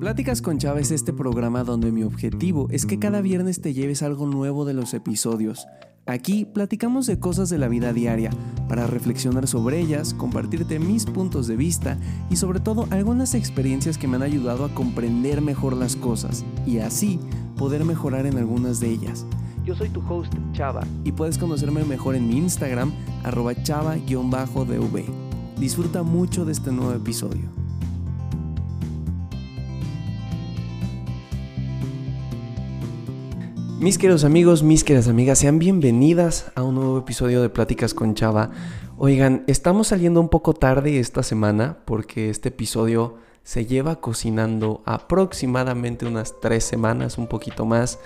Pláticas con Chava es este programa donde mi objetivo es que cada viernes te lleves algo nuevo de los episodios. Aquí platicamos de cosas de la vida diaria, para reflexionar sobre ellas, compartirte mis puntos de vista y sobre todo algunas experiencias que me han ayudado a comprender mejor las cosas y así poder mejorar en algunas de ellas. Yo soy tu host Chava y puedes conocerme mejor en mi Instagram arroba chava-dv. Disfruta mucho de este nuevo episodio. Mis queridos amigos, mis queridas amigas, sean bienvenidas a un nuevo episodio de Pláticas con Chava. Oigan, estamos saliendo un poco tarde esta semana porque este episodio se lleva cocinando aproximadamente unas tres semanas, un poquito más.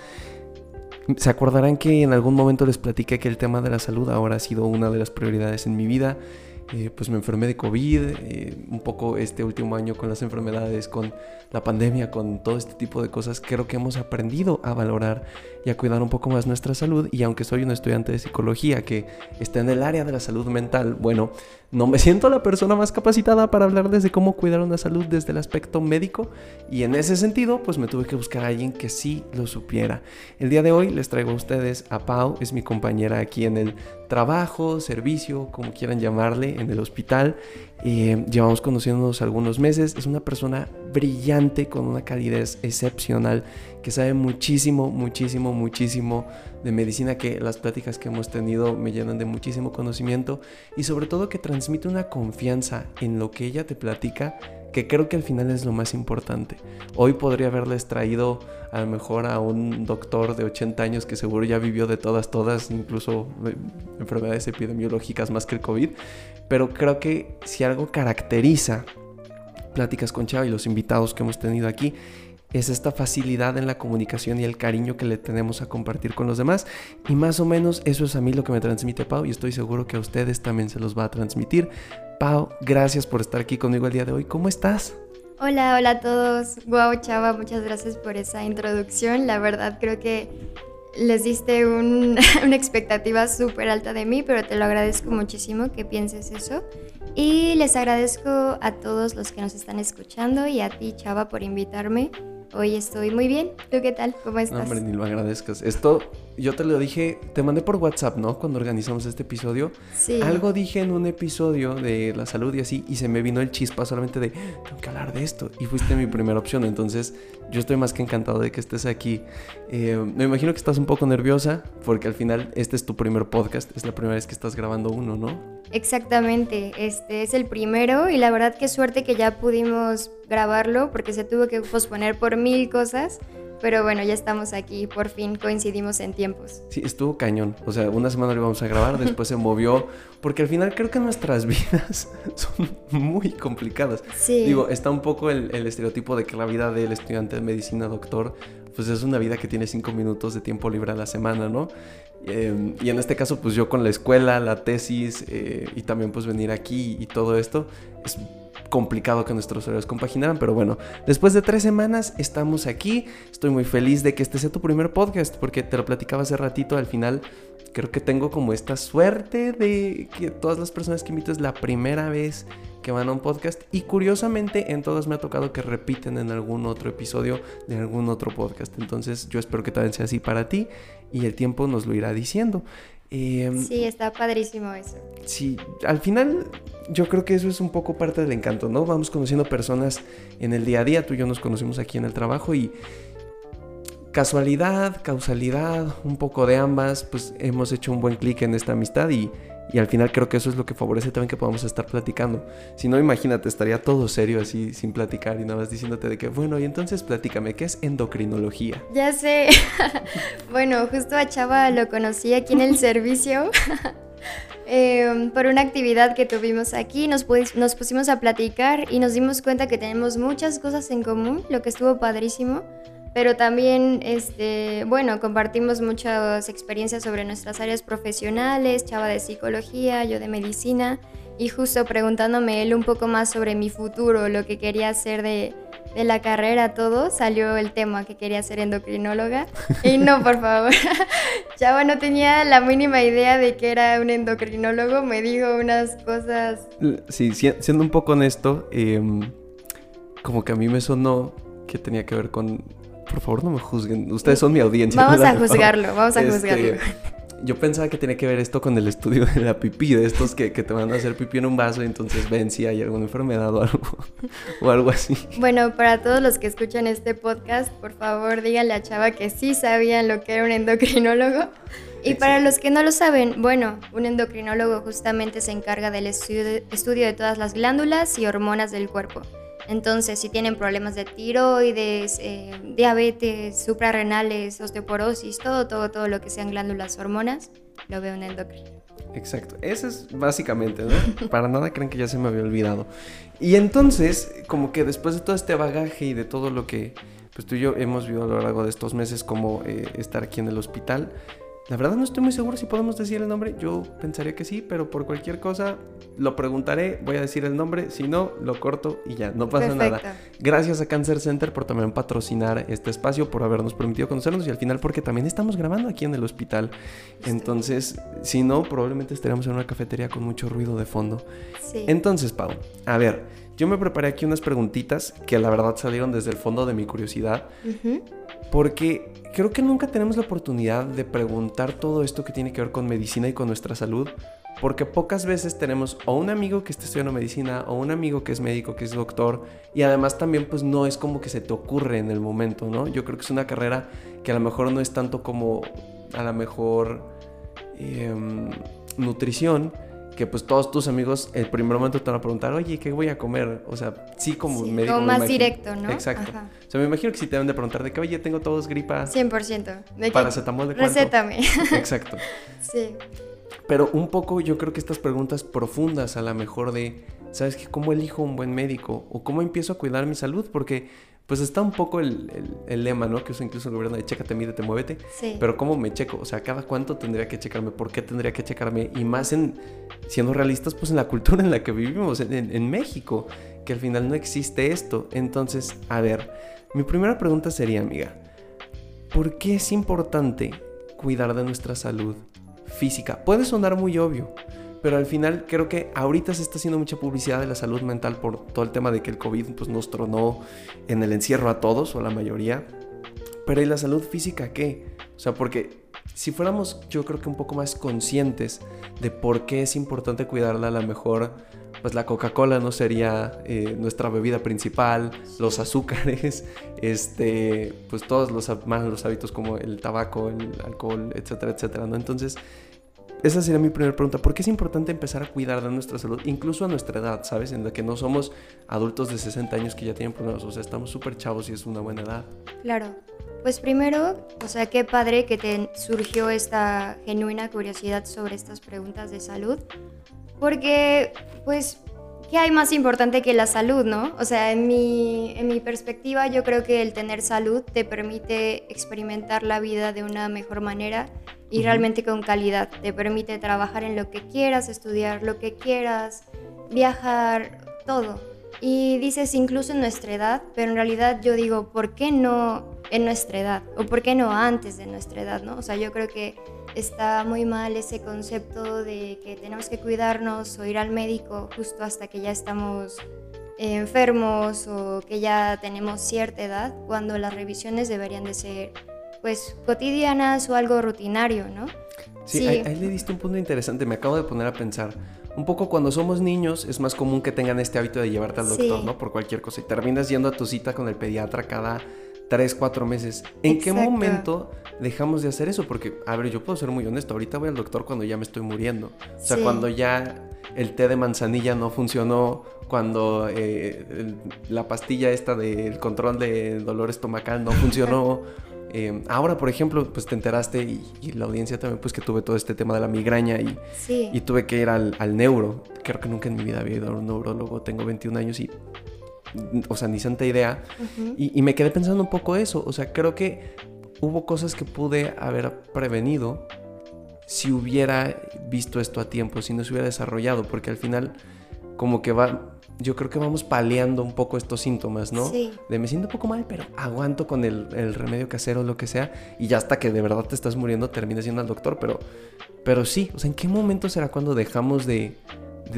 Se acordarán que en algún momento les platiqué que el tema de la salud ahora ha sido una de las prioridades en mi vida eh, pues me enfermé de COVID, eh, un poco este último año con las enfermedades, con la pandemia, con todo este tipo de cosas, creo que hemos aprendido a valorar y a cuidar un poco más nuestra salud. Y aunque soy un estudiante de psicología que está en el área de la salud mental, bueno, no me siento la persona más capacitada para hablar desde cómo cuidar una salud desde el aspecto médico. Y en ese sentido, pues me tuve que buscar a alguien que sí lo supiera. El día de hoy les traigo a ustedes a Pau, es mi compañera aquí en el trabajo, servicio, como quieran llamarle, en el hospital. Eh, llevamos conociéndonos algunos meses. Es una persona brillante, con una calidez excepcional, que sabe muchísimo, muchísimo, muchísimo de medicina, que las pláticas que hemos tenido me llenan de muchísimo conocimiento y sobre todo que transmite una confianza en lo que ella te platica que creo que al final es lo más importante. Hoy podría haberles traído a lo mejor a un doctor de 80 años que seguro ya vivió de todas, todas, incluso eh, enfermedades epidemiológicas más que el COVID, pero creo que si algo caracteriza Pláticas con Chava y los invitados que hemos tenido aquí, es esta facilidad en la comunicación y el cariño que le tenemos a compartir con los demás. Y más o menos eso es a mí lo que me transmite Pau y estoy seguro que a ustedes también se los va a transmitir. Pau, gracias por estar aquí conmigo el día de hoy. ¿Cómo estás? Hola, hola a todos. Wow, Chava, muchas gracias por esa introducción. La verdad creo que les diste una expectativa súper alta de mí, pero te lo agradezco muchísimo que pienses eso. Y les agradezco a todos los que nos están escuchando y a ti, Chava, por invitarme. Hoy estoy muy bien. ¿Tú qué tal? ¿Cómo estás? No, hombre, ni lo agradezcas. Esto, yo te lo dije, te mandé por WhatsApp, ¿no? Cuando organizamos este episodio. Sí. Algo dije en un episodio de la salud y así, y se me vino el chispa solamente de, tengo que hablar de esto. Y fuiste mi primera opción. Entonces, yo estoy más que encantado de que estés aquí. Eh, me imagino que estás un poco nerviosa, porque al final este es tu primer podcast. Es la primera vez que estás grabando uno, ¿no? Exactamente, este es el primero y la verdad qué suerte que ya pudimos grabarlo porque se tuvo que posponer por mil cosas, pero bueno, ya estamos aquí, por fin coincidimos en tiempos. Sí, estuvo cañón, o sea, una semana lo íbamos a grabar, después se movió, porque al final creo que nuestras vidas son muy complicadas. Sí. Digo, está un poco el, el estereotipo de que la vida del estudiante de medicina, doctor, pues es una vida que tiene cinco minutos de tiempo libre a la semana, ¿no? Eh, y en este caso, pues yo con la escuela, la tesis eh, y también pues venir aquí y todo esto, es complicado que nuestros horarios compaginaran, pero bueno, después de tres semanas estamos aquí, estoy muy feliz de que este sea tu primer podcast, porque te lo platicaba hace ratito, al final creo que tengo como esta suerte de que todas las personas que invito es la primera vez que van a un podcast y curiosamente en todas me ha tocado que repiten en algún otro episodio de algún otro podcast. Entonces yo espero que también sea así para ti y el tiempo nos lo irá diciendo. Eh, sí, está padrísimo eso. Sí, al final yo creo que eso es un poco parte del encanto, ¿no? Vamos conociendo personas en el día a día, tú y yo nos conocimos aquí en el trabajo y casualidad, causalidad, un poco de ambas, pues hemos hecho un buen clic en esta amistad y y al final creo que eso es lo que favorece también que podamos estar platicando. Si no, imagínate, estaría todo serio así, sin platicar y nada más diciéndote de que, bueno, y entonces platícame, ¿qué es endocrinología? Ya sé. bueno, justo a Chava lo conocí aquí en el servicio. Em, por una actividad que tuvimos aquí, nos, nos pusimos a platicar y nos dimos cuenta que tenemos muchas cosas en común, lo que estuvo padrísimo pero también, este, bueno, compartimos muchas experiencias sobre nuestras áreas profesionales, Chava de psicología, yo de medicina, y justo preguntándome él un poco más sobre mi futuro, lo que quería hacer de, de la carrera, todo, salió el tema que quería ser endocrinóloga. Y no, por favor, Chava no tenía la mínima idea de que era un endocrinólogo, me dijo unas cosas... Sí, siendo un poco honesto, em, como que a mí me sonó que tenía que ver con... Por favor, no me juzguen. Ustedes son mi audiencia. Vamos a juzgarlo, vamos a este, juzgarlo. Yo pensaba que tenía que ver esto con el estudio de la pipí, de estos que, que te van a hacer pipí en un vaso y entonces ven si hay alguna enfermedad o algo, o algo así. Bueno, para todos los que escuchan este podcast, por favor díganle a Chava que sí sabían lo que era un endocrinólogo. Y para los que no lo saben, bueno, un endocrinólogo justamente se encarga del estudio de todas las glándulas y hormonas del cuerpo. Entonces, si tienen problemas de tiroides, eh, diabetes, suprarrenales, osteoporosis, todo, todo, todo lo que sean glándulas, hormonas, lo veo un endocrino. Exacto, eso es básicamente, ¿no? Para nada creen que ya se me había olvidado. Y entonces, como que después de todo este bagaje y de todo lo que pues tú y yo hemos vivido a lo largo de estos meses, como eh, estar aquí en el hospital, la verdad no estoy muy seguro si podemos decir el nombre. Yo pensaría que sí, pero por cualquier cosa lo preguntaré, voy a decir el nombre, si no, lo corto y ya, no pasa nada. Gracias a Cancer Center por también patrocinar este espacio, por habernos permitido conocernos y al final porque también estamos grabando aquí en el hospital. Entonces, si no, probablemente estaríamos en una cafetería con mucho ruido de fondo. Sí. Entonces, Pau, a ver, yo me preparé aquí unas preguntitas que la verdad salieron desde el fondo de mi curiosidad. Porque creo que nunca tenemos la oportunidad de preguntar todo esto que tiene que ver con medicina y con nuestra salud. Porque pocas veces tenemos o un amigo que está estudiando medicina o un amigo que es médico, que es doctor. Y además también pues no es como que se te ocurre en el momento, ¿no? Yo creo que es una carrera que a lo mejor no es tanto como a lo mejor em, nutrición, que pues todos tus amigos el primer momento te van a preguntar, oye, ¿qué voy a comer? O sea, sí como sí, Como más directo, ¿no? Exacto. O sea, me imagino que si te deben de preguntar de que, oye, tengo todos gripa. 100%. ¿De Paracetamol de cuánto? Recétame. Exacto. sí. Pero un poco yo creo que estas preguntas profundas a lo mejor de, ¿sabes qué? ¿Cómo elijo un buen médico? ¿O cómo empiezo a cuidar mi salud? Porque pues está un poco el, lema, ¿no? Que usa incluso el gobierno de chécate, mídete, muévete. Sí. Pero ¿cómo me checo? O sea, ¿cada cuánto tendría que checarme? ¿Por qué tendría que checarme? Y más en, siendo realistas, pues en la cultura en la que vivimos, en, México, que al final no existe esto. Entonces, a ver, mi primera pregunta sería, amiga, ¿por qué es importante cuidar de nuestra salud física? Puede sonar muy obvio, pero al final creo que ahorita se está haciendo mucha publicidad de la salud mental por todo el tema de que el COVID pues, nos tronó en el encierro a todos o a la mayoría. Pero ¿y la salud física qué? O sea, porque si fuéramos yo creo que un poco más conscientes de por qué es importante cuidarla, a lo mejor pues la Coca-Cola no sería eh, nuestra bebida principal, los azúcares, este, pues todos los malos hábitos como el tabaco, el alcohol, etcétera, etcétera, ¿no? Entonces, esa sería mi primera pregunta. ¿Por qué es importante empezar a cuidar de nuestra salud, incluso a nuestra edad, ¿sabes? En la que no somos adultos de 60 años que ya tienen problemas, o sea, estamos súper chavos y es una buena edad. Claro. Pues primero, o sea, qué padre que te surgió esta genuina curiosidad sobre estas preguntas de salud, porque, pues, ¿qué hay más importante que la salud, no? O sea, en mi, en mi perspectiva, yo creo que el tener salud te permite experimentar la vida de una mejor manera y realmente con calidad. Te permite trabajar en lo que quieras, estudiar lo que quieras, viajar, todo. Y dices incluso en nuestra edad, pero en realidad yo digo, ¿por qué no en nuestra edad? ¿O por qué no antes de nuestra edad? ¿no? O sea, yo creo que está muy mal ese concepto de que tenemos que cuidarnos o ir al médico justo hasta que ya estamos enfermos o que ya tenemos cierta edad, cuando las revisiones deberían de ser pues cotidianas o algo rutinario, ¿no? Sí, Ahí, le diste un punto interesante, me acabo de poner a pensar. Un poco cuando somos niños es más común que tengan este hábito de llevarte al doctor, ¿no? Por cualquier cosa. Y terminas yendo a tu cita con el pediatra cada tres, cuatro meses. ¿En qué momento dejamos de hacer eso? Porque, a ver, yo puedo ser muy honesto. Ahorita voy al doctor cuando ya me estoy muriendo. O sea, cuando ya el té de manzanilla no funcionó, cuando eh, la pastilla esta del control de dolor estomacal no funcionó. Em, ahora, por ejemplo, pues te enteraste y, la audiencia también, pues que tuve todo este tema de la migraña y, y tuve que ir al, neuro. Creo que nunca en mi vida había ido a un neurólogo, tengo 21 años y, o sea, ni santa idea. y, y me quedé pensando un poco eso, o sea, creo que hubo cosas que pude haber prevenido si hubiera visto esto a tiempo, si no se hubiera desarrollado, porque al final como que va, yo creo que vamos paliando un poco estos síntomas, ¿no? Sí. De me siento un poco mal, pero aguanto con el, el remedio casero o lo que sea, y ya hasta que de verdad te estás muriendo terminas yendo al doctor, pero, pero sí, o sea, ¿en qué momento será cuando dejamos de,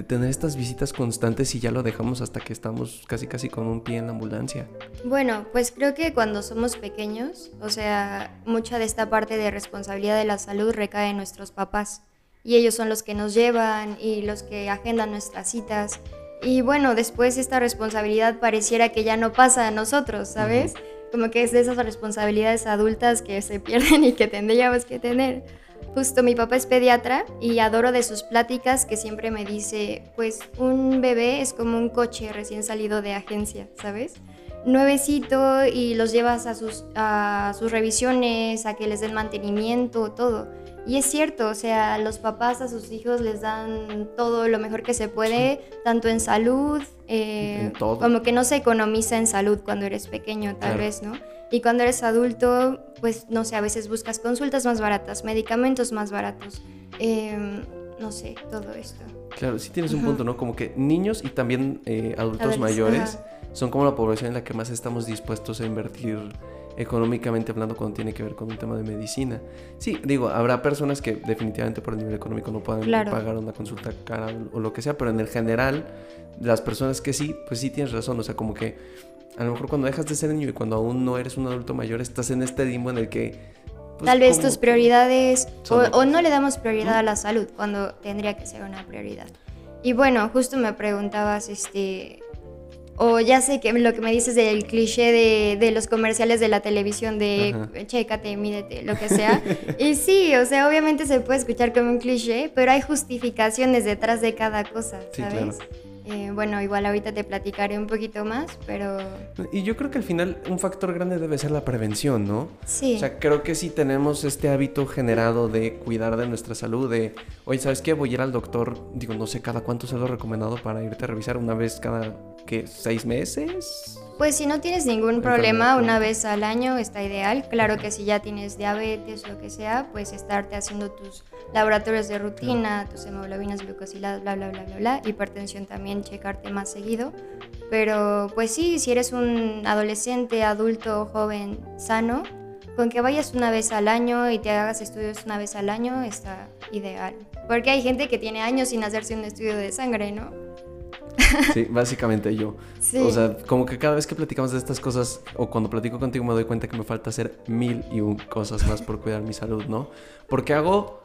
tener estas visitas constantes y ya lo dejamos hasta que estamos casi casi con un pie en la ambulancia? Bueno, pues creo que cuando somos pequeños, o sea, mucha de esta parte de responsabilidad de la salud recae en nuestros papás y ellos son los que nos llevan y los que agendan nuestras citas. Y bueno, después esta responsabilidad pareciera que ya no pasa a nosotros, ¿sabes? Como que es de esas responsabilidades adultas que se pierden y que tendríamos que tener. Justo mi papá es pediatra y adoro de sus pláticas que siempre me dice, pues un bebé es como un coche recién salido de agencia, ¿sabes? Nuevecito y los llevas a sus, a sus revisiones, a que les den mantenimiento, todo. Y es cierto, o sea, los papás a sus hijos les dan todo lo mejor que se puede, tanto en salud, eh, como que no se economiza en salud cuando eres pequeño, tal vez, ¿no? Y cuando eres adulto, pues no sé, a veces buscas consultas más baratas, medicamentos más baratos, em, no sé, todo esto. Claro, sí tienes un punto, ¿no? Como que niños y también eh, adultos mayores son como la población en la que más estamos dispuestos a invertir económicamente hablando cuando tiene que ver con un tema de medicina. Sí, digo, habrá personas que definitivamente por el nivel económico no puedan pagar una consulta cara o lo que sea, pero en el general, las personas que sí, pues sí tienes razón, o sea, como que a lo mejor cuando dejas de ser niño y cuando aún no eres un adulto mayor, estás en este limbo en el que... Pues, Tal vez tus prioridades, o, no le damos prioridad a la salud cuando tendría que ser una prioridad. Y bueno, justo me preguntabas, este, o ya sé que lo que me dices del cliché de, de los comerciales de la televisión de chécate, mídete, lo que sea. y sí, o sea, obviamente se puede escuchar como un cliché, pero hay justificaciones detrás de cada cosa, ¿sabes? Eh, bueno, igual ahorita te platicaré un poquito más, pero... Y yo creo que al final un factor grande debe ser la prevención, ¿no? Sí. O sea, creo que si tenemos este hábito generado de cuidar de nuestra salud, de, oye, ¿sabes qué? Voy a ir al doctor, digo, no sé cada cuánto se lo recomendado para irte a revisar, una vez cada, ¿qué? ¿Seis meses? Pues si no tienes ningún problema, una vez al año está ideal. Claro que si ya tienes diabetes o lo que sea, pues estarte haciendo tus laboratorios de rutina, tus hemoglobinas glucosiladas, bla, bla, bla, bla, bla. Hipertensión también, checarte más seguido. Pero pues sí, si eres un adolescente, adulto, joven, sano, con que vayas una vez al año y te hagas estudios una vez al año está ideal. Porque hay gente que tiene años sin hacerse un estudio de sangre, ¿no? Sí, básicamente yo. O sea, como que cada vez que platicamos de estas cosas, o cuando platico contigo me doy cuenta que me falta hacer mil y un cosas más por cuidar mi salud, ¿no? Porque hago,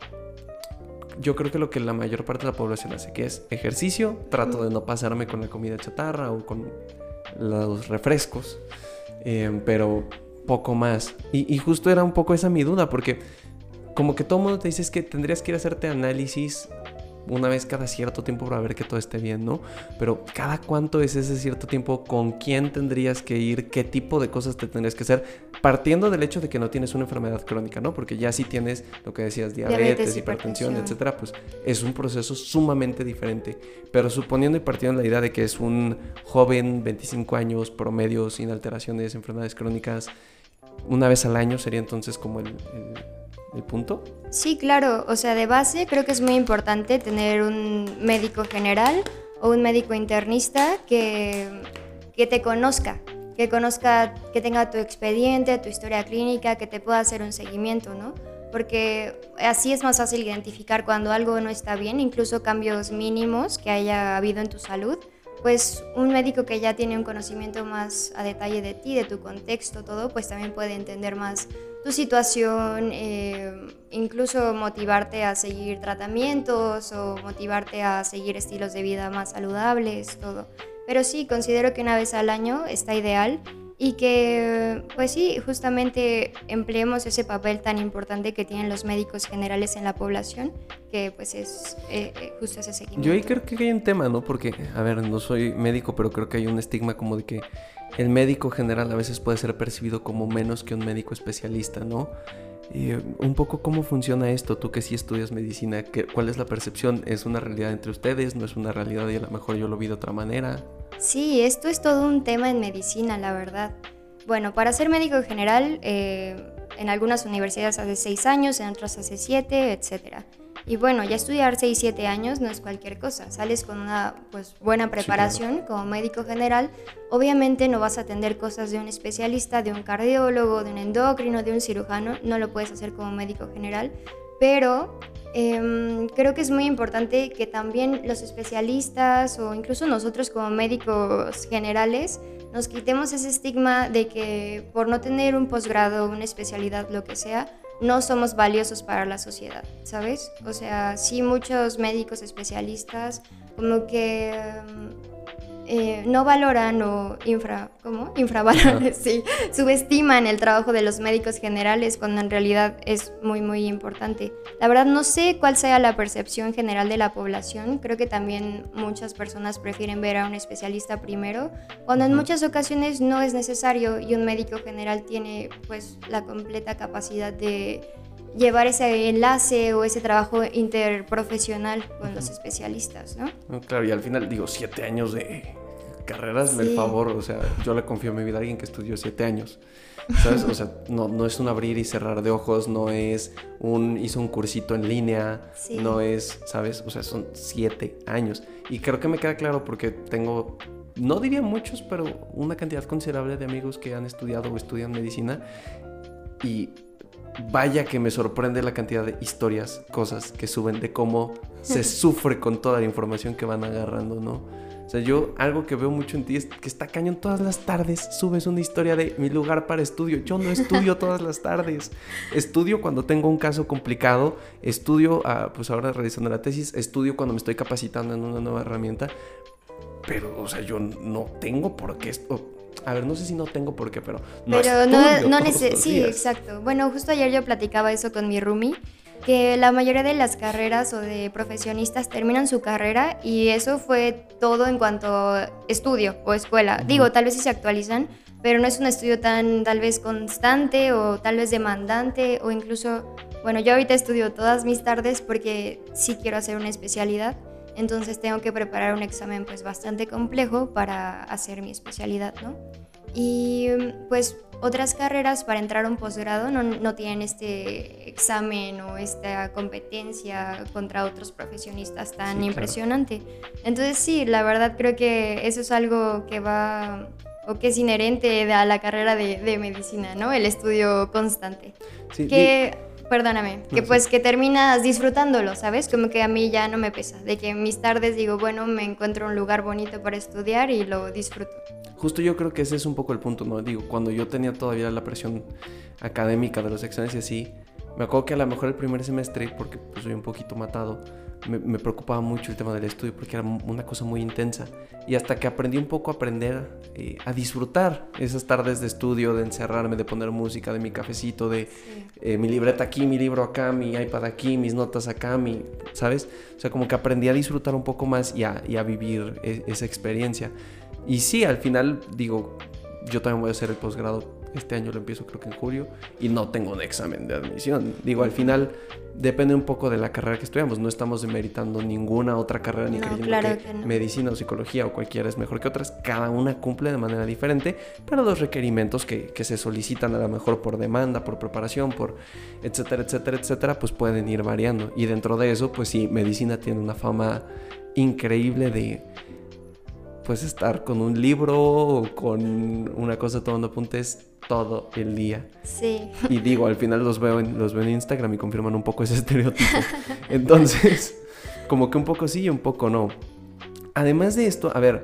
yo creo que lo que la mayor parte de la población hace, que es ejercicio, trato de no pasarme con la comida chatarra o con los refrescos, em, pero poco más. Y, y justo era un poco esa mi duda, porque como que todo mundo te dice es que tendrías que ir a hacerte análisis una vez cada cierto tiempo para ver que todo esté bien, ¿no? Pero cada cuánto es ese cierto tiempo, con quién tendrías que ir, qué tipo de cosas te tendrías que hacer, partiendo del hecho de que no tienes una enfermedad crónica, ¿no? Porque ya si tienes lo que decías, diabetes, hipertensión, etcétera, pues es un proceso sumamente diferente. Pero suponiendo y partiendo de la idea de que es un joven, 25 años, promedio, sin alteraciones, enfermedades crónicas, una vez al año sería entonces como el el punto? Sí, claro. O sea, de base creo que es muy importante tener un médico general o un médico internista que, que te conozca, que conozca, que tenga tu expediente, tu historia clínica, que te pueda hacer un seguimiento, ¿no? Porque así es más fácil identificar cuando algo no está bien, incluso cambios mínimos que haya habido en tu salud. Pues un médico que ya tiene un conocimiento más a detalle de ti, de tu contexto, todo, pues también puede entender más tu situación, eh, incluso motivarte a seguir tratamientos o motivarte a seguir estilos de vida más saludables, todo. Pero sí, considero que una vez al año está ideal y que, pues sí, justamente empleemos ese papel tan importante que tienen los médicos generales en la población, que pues es eh, eh, justo ese seguimiento. Yo ahí creo que hay un tema, ¿no? Porque, a ver, no soy médico, pero creo que hay un estigma como de que el médico general a veces puede ser percibido como menos que un médico especialista, ¿no? Un poco cómo funciona esto, tú que sí estudias medicina, ¿cuál es la percepción? ¿Es una realidad entre ustedes? ¿No es una realidad y a lo mejor yo lo vi de otra manera? Sí, esto es todo un tema en medicina, la verdad. Bueno, para ser médico general, eh, en algunas universidades hace seis años, en otras hace siete, etcétera. Y bueno, ya estudiar 6, 7 años no es cualquier cosa. Sales con una pues, buena preparación como médico general. Obviamente no vas a atender cosas de un especialista, de un cardiólogo, de un endocrino, de un cirujano. No lo puedes hacer como médico general. Pero em, creo que es muy importante que también los especialistas o incluso nosotros como médicos generales nos quitemos ese estigma de que por no tener un posgrado, una especialidad, lo que sea, no somos valiosos para la sociedad, ¿sabes? O sea, sí muchos médicos especialistas como que em, eh, no valoran o infra, ¿cómo? Infravaloran, sí, subestiman el trabajo de los médicos generales cuando en realidad es muy, muy importante. La verdad no sé cuál sea la percepción general de la población, creo que también muchas personas prefieren ver a un especialista primero, cuando en muchas ocasiones no es necesario y un médico general tiene pues la completa capacidad de llevar ese enlace o ese trabajo interprofesional con los especialistas, ¿no? Claro, y al final digo, siete años de carreras, sí. el favor, o sea, yo le confío mi vida a alguien que estudió siete años, ¿sabes? O sea, no, no es un abrir y cerrar de ojos, no es un, hizo un cursito en línea, sí. no es, ¿sabes? O sea, son siete años. Y creo que me queda claro porque tengo, no diría muchos, pero una cantidad considerable de amigos que han estudiado o estudian medicina y vaya que me sorprende la cantidad de historias, cosas que suben de cómo se sufre con toda la información que van agarrando, ¿no? O sea, yo algo que veo mucho en ti es que está cañón todas las tardes. Subes una historia de mi lugar para estudio. Yo no estudio todas las tardes. Estudio cuando tengo un caso complicado. Estudio, uh, pues ahora realizando la tesis. Estudio cuando me estoy capacitando en una nueva herramienta. Pero, o sea, yo no tengo por qué. A ver, no sé si no tengo por qué, pero no Pero no, no necesito. Sí, exacto. Bueno, justo ayer yo platicaba eso con mi roomie que la mayoría de las carreras o de profesionistas terminan su carrera y eso fue todo en cuanto a estudio o escuela. Digo, tal vez sí se actualizan, pero no es un estudio tan tal vez constante o tal vez demandante o incluso, bueno, yo ahorita estudio todas mis tardes porque sí quiero hacer una especialidad, entonces tengo que preparar un examen pues bastante complejo para hacer mi especialidad, ¿no? Y pues otras carreras para entrar a un posgrado no, no, tienen este examen o esta competencia contra otros profesionistas tan sí, impresionante. Claro. Entonces sí, la verdad creo que eso es algo que va o que es inherente a la carrera de, de medicina, ¿no? El estudio constante. Sí, que, y... perdóname, no, que pues sí. que terminas disfrutándolo, ¿sabes? Como que a mí ya no me pesa, de que en mis tardes digo, bueno, me encuentro un lugar bonito para estudiar y lo disfruto. Justo yo creo que ese es un poco el punto, ¿no? Digo, cuando yo tenía todavía la presión académica de los exámenes y así, me acuerdo que a lo mejor el primer semestre, porque pues soy un poquito matado, me, me, preocupaba mucho el tema del estudio porque era una cosa muy intensa. Y hasta que aprendí un poco a aprender eh, a disfrutar esas tardes de estudio, de encerrarme, de poner música, de mi cafecito, de sí. eh, mi libreta aquí, mi libro acá, mi iPad aquí, mis notas acá, mi, ¿sabes? O sea, como que aprendí a disfrutar un poco más y a, y a vivir e esa experiencia. Y sí, al final digo, yo también voy a hacer el posgrado. Este año lo empiezo creo que en julio y no tengo un examen de admisión. Digo, al final depende un poco de la carrera que estudiamos. No estamos demeritando ninguna otra carrera ni no, creyendo claro que, que no. medicina o psicología o cualquiera es mejor que otras. Cada una cumple de manera diferente, pero los requerimientos que, que se solicitan a lo mejor por demanda, por preparación, por etcétera, etcétera, etcétera, pues pueden ir variando. Y dentro de eso, pues sí, medicina tiene una fama increíble de pues estar con un libro o con una cosa tomando apuntes todo el día. Sí. Y digo, al final los veo en, los veo en Instagram y confirman un poco ese estereotipo. Entonces, como que un poco sí y un poco no. Además de esto, a ver,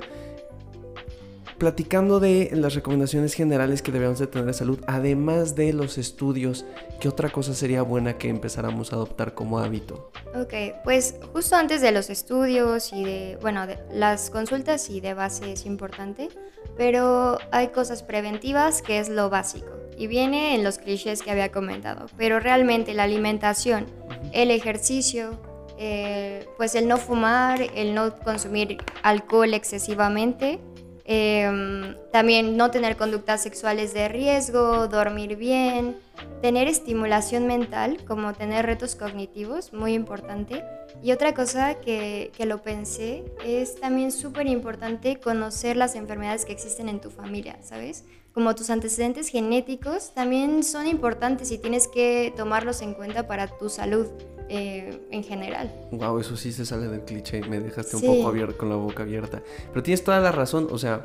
platicando de las recomendaciones generales que debemos de tener de salud, además de los estudios, ¿qué otra cosa sería buena que empezáramos a adoptar como hábito? Ok, pues justo antes de los estudios y de, bueno, de las consultas y de base es importante, pero hay cosas preventivas que es lo básico y viene en los clichés que había comentado, pero realmente la alimentación, el ejercicio, eh, pues el no fumar, el no consumir alcohol excesivamente, eh, también no tener conductas sexuales de riesgo, dormir bien, tener estimulación mental, como tener retos cognitivos, muy importante. Y otra cosa que, que lo pensé es también súper importante conocer las enfermedades que existen en tu familia, ¿sabes? Como tus antecedentes genéticos también son importantes y tienes que tomarlos en cuenta para tu salud eh, en general. Wow, eso sí se sale del cliché, me dejaste sí. un poco abierto, con la boca abierta. Pero tienes toda la razón, o sea,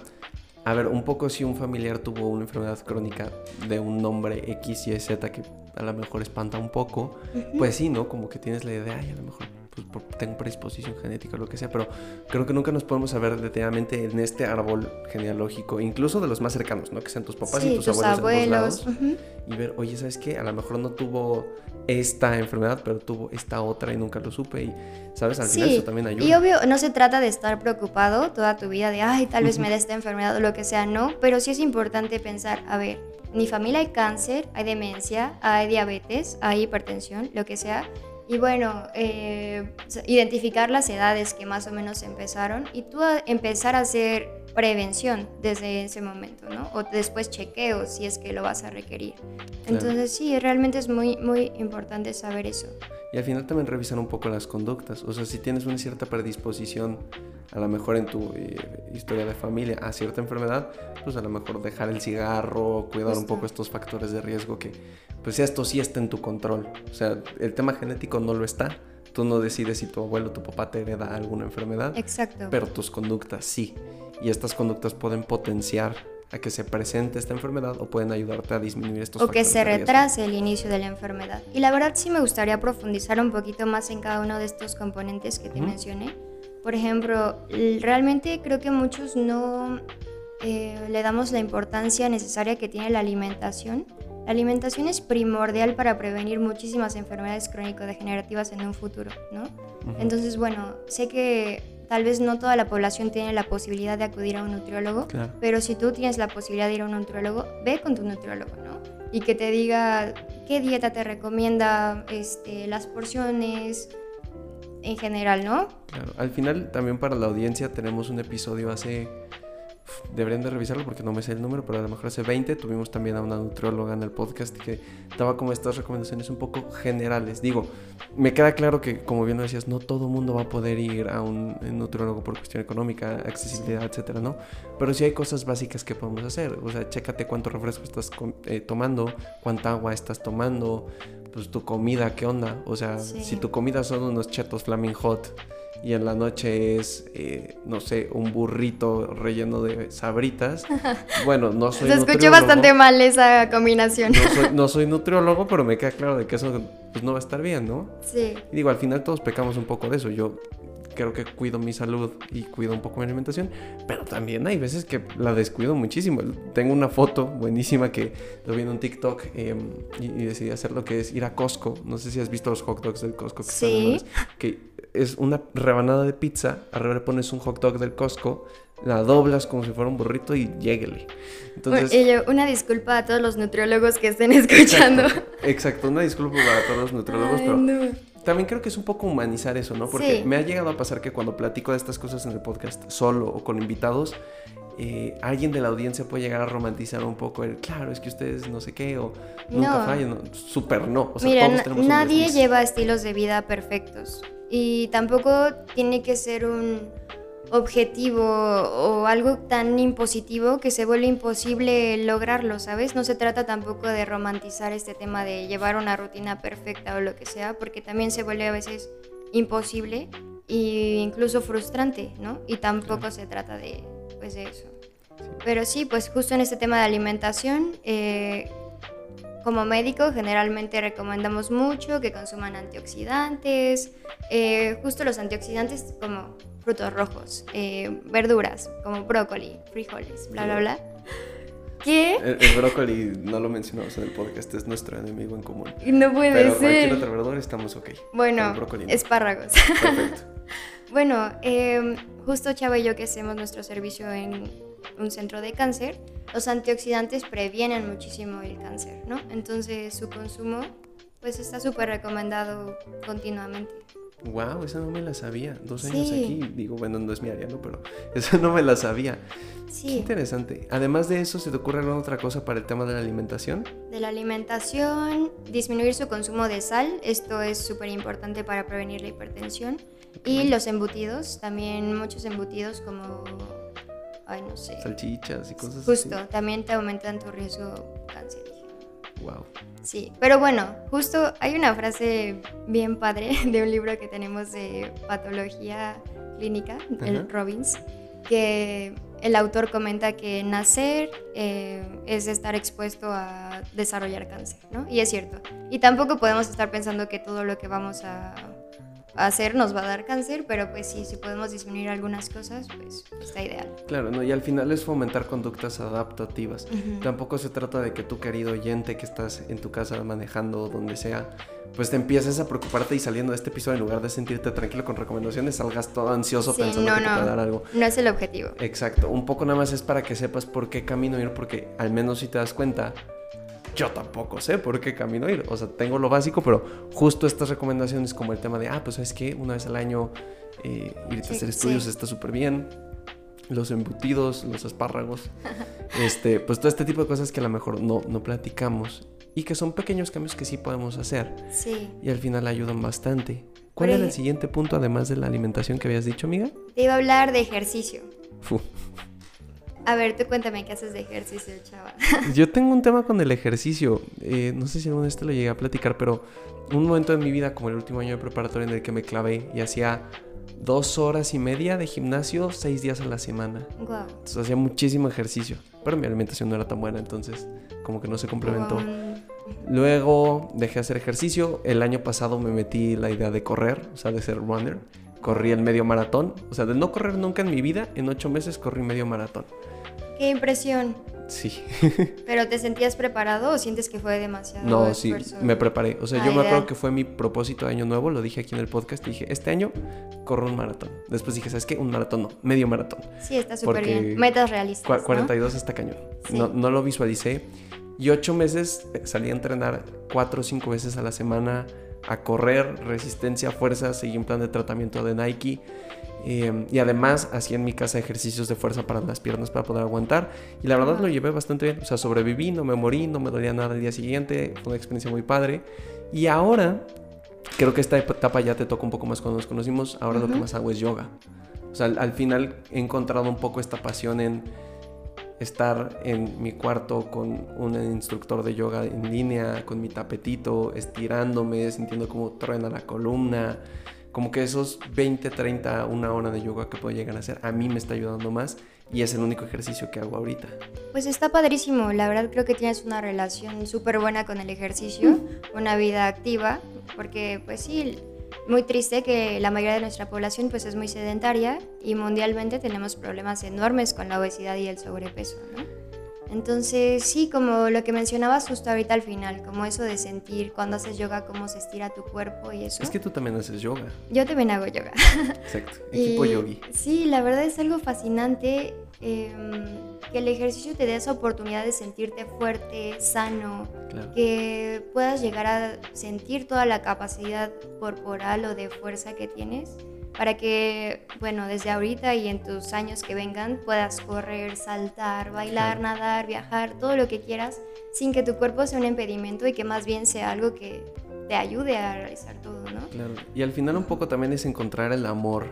a ver, un poco si un familiar tuvo una enfermedad crónica de un nombre X y Z que a lo mejor espanta un poco, pues sí, ¿no? Como que tienes la idea, ay, a lo mejor pues, tengo predisposición genética o lo que sea, pero creo que nunca nos podemos saber detenidamente en este árbol genealógico, incluso de los más cercanos, ¿no? Que sean tus papás y tus, abuelos. Y ver, oye, ¿sabes qué? A lo mejor no tuvo esta enfermedad, pero tuvo esta otra y nunca lo supe. Y, ¿sabes? Al final eso también ayuda. Y obvio, no se trata de estar preocupado toda tu vida de, ay, tal vez me dé esta enfermedad o lo que sea, no. Pero sí es importante pensar, a ver, en mi familia hay cáncer, hay demencia, hay diabetes, hay hipertensión, lo que sea y bueno, eh, identificar las edades que más o menos empezaron y tú empezar a hacer prevención desde ese momento, ¿no? O después chequeo si es que lo vas a requerir. Entonces sí, realmente es muy, muy importante saber eso. Y al final también revisar un poco las conductas. O sea, si tienes una cierta predisposición, a lo mejor en tu eh, historia de familia, a cierta enfermedad, pues a lo mejor dejar el cigarro, cuidar un poco estos factores de riesgo que, pues esto sí está en tu control. O sea, el tema genético no lo está. Tú no decides si tu abuelo o tu papá te hereda alguna enfermedad. Exacto. Pero tus conductas sí. Y estas conductas pueden potenciar a que se presente esta enfermedad o pueden ayudarte a disminuir estos O que se retrase el inicio de la enfermedad. Y la verdad sí me gustaría profundizar un poquito más en cada uno de estos componentes que te mencioné. Por ejemplo, realmente creo que muchos no eh, le damos la importancia necesaria que tiene la alimentación. La alimentación es primordial para prevenir muchísimas enfermedades crónico-degenerativas en un futuro, ¿no? Entonces, bueno, sé que Tal vez no toda la población tiene la posibilidad de acudir a un nutriólogo, pero si tú tienes la posibilidad de ir a un nutriólogo, ve con tu nutriólogo, ¿no? Y que te diga qué dieta te recomienda, este, las porciones, en general, ¿no? Claro, al final también para la audiencia tenemos un episodio hace deberían de revisarlo porque no me sé el número, pero a lo mejor hace 20 tuvimos también a una nutrióloga en el podcast que daba como estas recomendaciones un poco generales. Digo, me queda claro que, como bien lo decías, no todo mundo va a poder ir a un nutriólogo por cuestión económica, accesibilidad, etcétera, ¿no? Pero sí hay cosas básicas que podemos hacer. O sea, chécate cuánto refresco estás eh, tomando, cuánta agua estás tomando, pues tu comida, ¿qué onda? O sea, si tu comida son unos chetos flaming hot y en la noche es, eh, no sé, un burrito relleno de sabritas. Bueno, no soy Se escuchó bastante mal esa combinación. No soy, nutriólogo, pero me queda claro de que eso pues, no va a estar bien, ¿no? Sí. Y digo, al final todos pecamos un poco de eso. Yo creo que cuido mi salud y cuido un poco mi alimentación, pero también hay veces que la descuido muchísimo. Tengo una foto buenísima que lo vi en un TikTok em, y, decidí hacer lo que es ir a Costco. No sé si has visto los hot dogs del Costco. Que sí. que es una rebanada de pizza, arriba le pones un hot dog del Costco, la doblas como si fuera un burrito y lléguele. Entonces, una disculpa a todos los nutriólogos que estén escuchando. Exacto, una disculpa para todos los nutriólogos, pero también creo que es un poco humanizar eso, ¿no? Porque me ha llegado a pasar que cuando platico de estas cosas en el podcast solo o con invitados, eh, alguien de la audiencia puede llegar a romantizar un poco el, claro, es que ustedes no sé qué, o nunca no. fallan, súper no. O sea, nadie lleva estilos de vida perfectos y tampoco tiene que ser un objetivo o algo tan impositivo que se vuelve imposible lograrlo, ¿sabes? No se trata tampoco de romantizar este tema de llevar una rutina perfecta o lo que sea, porque también se vuelve a veces imposible e incluso frustrante, ¿no? Y tampoco se trata de, pues, de eso. Pero sí, pues justo en este tema de alimentación, eh, como médico generalmente recomendamos mucho que consuman antioxidantes, eh, justo los antioxidantes como frutos rojos, eh, verduras como brócoli, frijoles, bla, bla, bla. ¿Qué? El, brócoli no lo mencionamos en el podcast, es nuestro enemigo en común. No puede Pero ser. cualquier otra verdura estamos ok. Bueno, espárragos. Perfecto. bueno, eh, justo Chava y yo que hacemos nuestro servicio en un centro de cáncer, los antioxidantes previenen muchísimo el cáncer, ¿no? Entonces su consumo pues está súper recomendado continuamente. Wow, esa no me la sabía. Dos años aquí. Digo, bueno, no es mi área, ¿no? Pero esa no me la sabía. Sí. Qué interesante. Además de eso, ¿se te ocurre alguna otra cosa para el tema de la alimentación? De la alimentación, disminuir su consumo de sal. Esto es súper importante para prevenir la hipertensión. Y los embutidos, también muchos embutidos como ay, no sé. Salchichas y cosas así. Justo, también te aumentan tu riesgo cancerígeno. Wow. Sí, pero bueno, justo hay una frase bien padre de un libro que tenemos de patología clínica, el Robbins, que el autor comenta que nacer eh, es estar expuesto a desarrollar cáncer, ¿no? Y es cierto. Y tampoco podemos estar pensando que todo lo que vamos a hacer nos va a dar cáncer, pero pues sí, si podemos disminuir algunas cosas, pues está ideal. Claro, ¿no? y al final es fomentar conductas adaptativas. Tampoco se trata de que tu querido oyente que estás en tu casa manejando donde sea, pues te empieces a preocuparte y saliendo de este episodio, en lugar de sentirte tranquilo con recomendaciones, salgas todo ansioso pensando que te puede dar algo. No es el objetivo. Exacto, un poco nada más es para que sepas por qué camino ir, porque al menos si te das cuenta, yo tampoco sé por qué camino ir. O sea, tengo lo básico, pero justo estas recomendaciones como el tema de, ah, pues es que una vez al año eh, irte a hacer estudios está súper bien. Los embutidos, los espárragos, este, pues todo este tipo de cosas que a lo mejor no, no platicamos y que son pequeños cambios que sí podemos hacer. Sí. Y al final ayudan bastante. ¿Cuál es el siguiente punto además de la alimentación que habías dicho, amiga? Te iba a hablar de ejercicio. A ver, tú cuéntame qué haces de ejercicio, chava. Yo tengo un tema con el ejercicio. Eh, no sé si alguna vez te lo llegué a platicar, pero un momento de mi vida, como el último año de preparatoria, en el que me clavé y hacía dos horas y media de gimnasio seis días a la semana. Wow. Entonces hacía muchísimo ejercicio, pero mi alimentación no era tan buena, entonces como que no se complementó. Luego dejé de hacer ejercicio. El año pasado me metí la idea de correr, o sea, de ser runner. Corrí el medio maratón. O sea, de no correr nunca en mi vida, en ocho meses corrí medio maratón. Qué impresión. Sí. ¿Pero te sentías preparado o sientes que fue demasiado? No, sí, me preparé. O sea, yo me acuerdo que fue mi propósito de año nuevo, lo dije aquí en el podcast, dije, este año corro un maratón. Después dije, ¿sabes qué? Un maratón no, medio maratón. Sí, está súper bien. Metas realistas. 42 está cañón. No, no lo visualicé. Y ocho meses eh, salí a entrenar cuatro o cinco veces a la semana, a correr, resistencia, fuerza, seguí un plan de tratamiento de Nike. Em, y además hacía en mi casa ejercicios de fuerza para las piernas para poder aguantar. Y la verdad lo llevé bastante bien. O sea, sobreviví, no me morí, no me dolía nada el día siguiente. Fue una experiencia muy padre. Y ahora, creo que esta etapa ya te toca un poco más cuando nos conocimos. Ahora lo que más hago es yoga. O sea, al, final he encontrado un poco esta pasión en estar en mi cuarto con un instructor de yoga en línea, con mi tapetito, estirándome, sintiendo cómo truena la columna como que esos 20, 30, una hora de yoga que puedo llegar a hacer, a mí me está ayudando más y es el único ejercicio que hago ahorita. Pues está padrísimo, la verdad creo que tienes una relación súper buena con el ejercicio, una vida activa, porque pues sí, muy triste que la mayoría de nuestra población pues es muy sedentaria y mundialmente tenemos problemas enormes con la obesidad y el sobrepeso, ¿no? Entonces, sí, como lo que mencionabas justo ahorita al final, como eso de sentir cuando haces yoga, cómo se estira tu cuerpo y eso. Es que tú también haces yoga. Yo también hago yoga. Exacto, equipo yogi. Sí, la verdad es algo fascinante em, que el ejercicio te dé esa oportunidad de sentirte fuerte, sano, que puedas llegar a sentir toda la capacidad corporal o de fuerza que tienes para que, bueno, desde ahorita y en tus años que vengan puedas correr, saltar, bailar, nadar, viajar, todo lo que quieras, sin que tu cuerpo sea un impedimento y que más bien sea algo que te ayude a realizar todo, ¿no? Claro. Y al final un poco también es encontrar el amor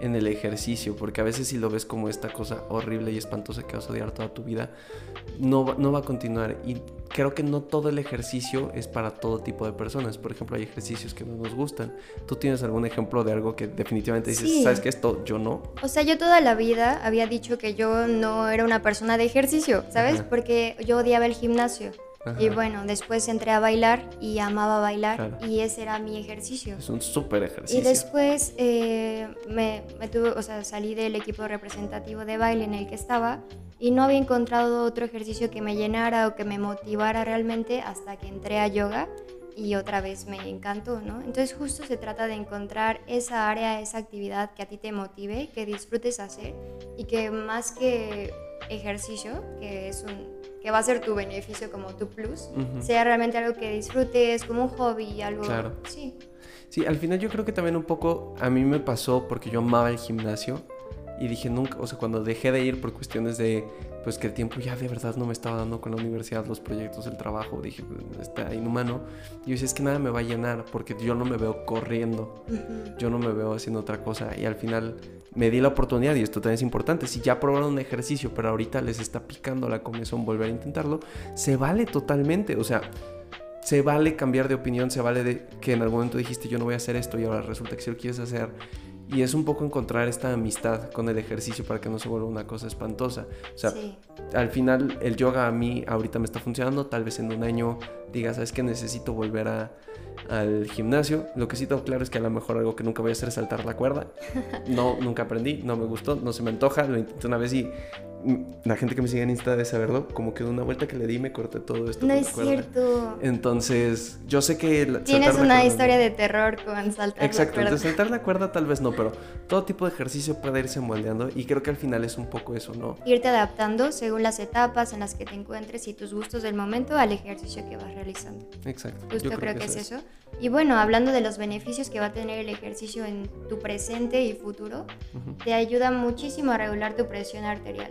en el ejercicio, porque a veces si lo ves como esta cosa horrible y espantosa que vas a odiar toda tu vida, no, no va a continuar. Y creo que no todo el ejercicio es para todo tipo de personas. Por ejemplo, hay ejercicios que no nos gustan. ¿Tú tienes algún ejemplo de algo que definitivamente dices, sabes que esto yo no? O sea, yo toda la vida había dicho que yo no era una persona de ejercicio, ¿sabes? Porque yo odiaba el gimnasio. Y bueno, después entré a bailar y amaba bailar y ese era mi ejercicio. Es un súper ejercicio. Y después eh, me, me tuve, o sea, salí del equipo representativo de baile en el que estaba y no había encontrado otro ejercicio que me llenara o que me motivara realmente hasta que entré a yoga y otra vez me encantó, ¿no? Entonces justo se trata de encontrar esa área, esa actividad que a ti te motive, que disfrutes hacer y que más que ejercicio, que es un que va a ser tu beneficio como tu plus, sea realmente algo que disfrutes como un hobby, algo claro. sí. Sí, al final yo creo que también un poco a mí me pasó porque yo amaba el gimnasio y dije nunca, o sea, cuando dejé de ir por cuestiones de, pues que el tiempo ya de verdad no me estaba dando con la universidad, los proyectos, el trabajo, dije, pues, está inhumano. Y yo decía, es que nada me va a llenar porque yo no me veo corriendo, yo no me veo haciendo otra cosa. Y al final me di la oportunidad, y esto también es importante, si ya probaron un ejercicio, pero ahorita les está picando la comezón volver a intentarlo, se vale totalmente, o sea... Se vale cambiar de opinión, se vale de que en algún momento dijiste yo no voy a hacer esto y ahora resulta que si lo quieres hacer. Y es un poco encontrar esta amistad con el ejercicio para que no se vuelva una cosa espantosa. O sea, al final el yoga a mí ahorita me está funcionando, tal vez en un año digas, ¿sabes que necesito volver a, al gimnasio? Lo que sí tengo claro es que a lo mejor algo que nunca voy a hacer es saltar la cuerda. No, nunca aprendí, no me gustó, no se me antoja, lo intenté una vez y la gente que me sigue en Insta debe saberlo, como que de una vuelta que le di me corté todo esto. No es cierto. Entonces, yo sé que... Tienes una historia de terror con saltar Exacto, la cuerda. Exacto, saltar la cuerda tal vez no, pero todo tipo de ejercicio puede irse moldeando y creo que al final es un poco eso, ¿no? Irte adaptando según las etapas en las que te encuentres y tus gustos del momento al ejercicio que vas realizando. Exacto. Justo creo, que, es eso. Y bueno, hablando de los beneficios que va a tener el ejercicio en tu presente y futuro, te ayuda muchísimo a regular tu presión arterial.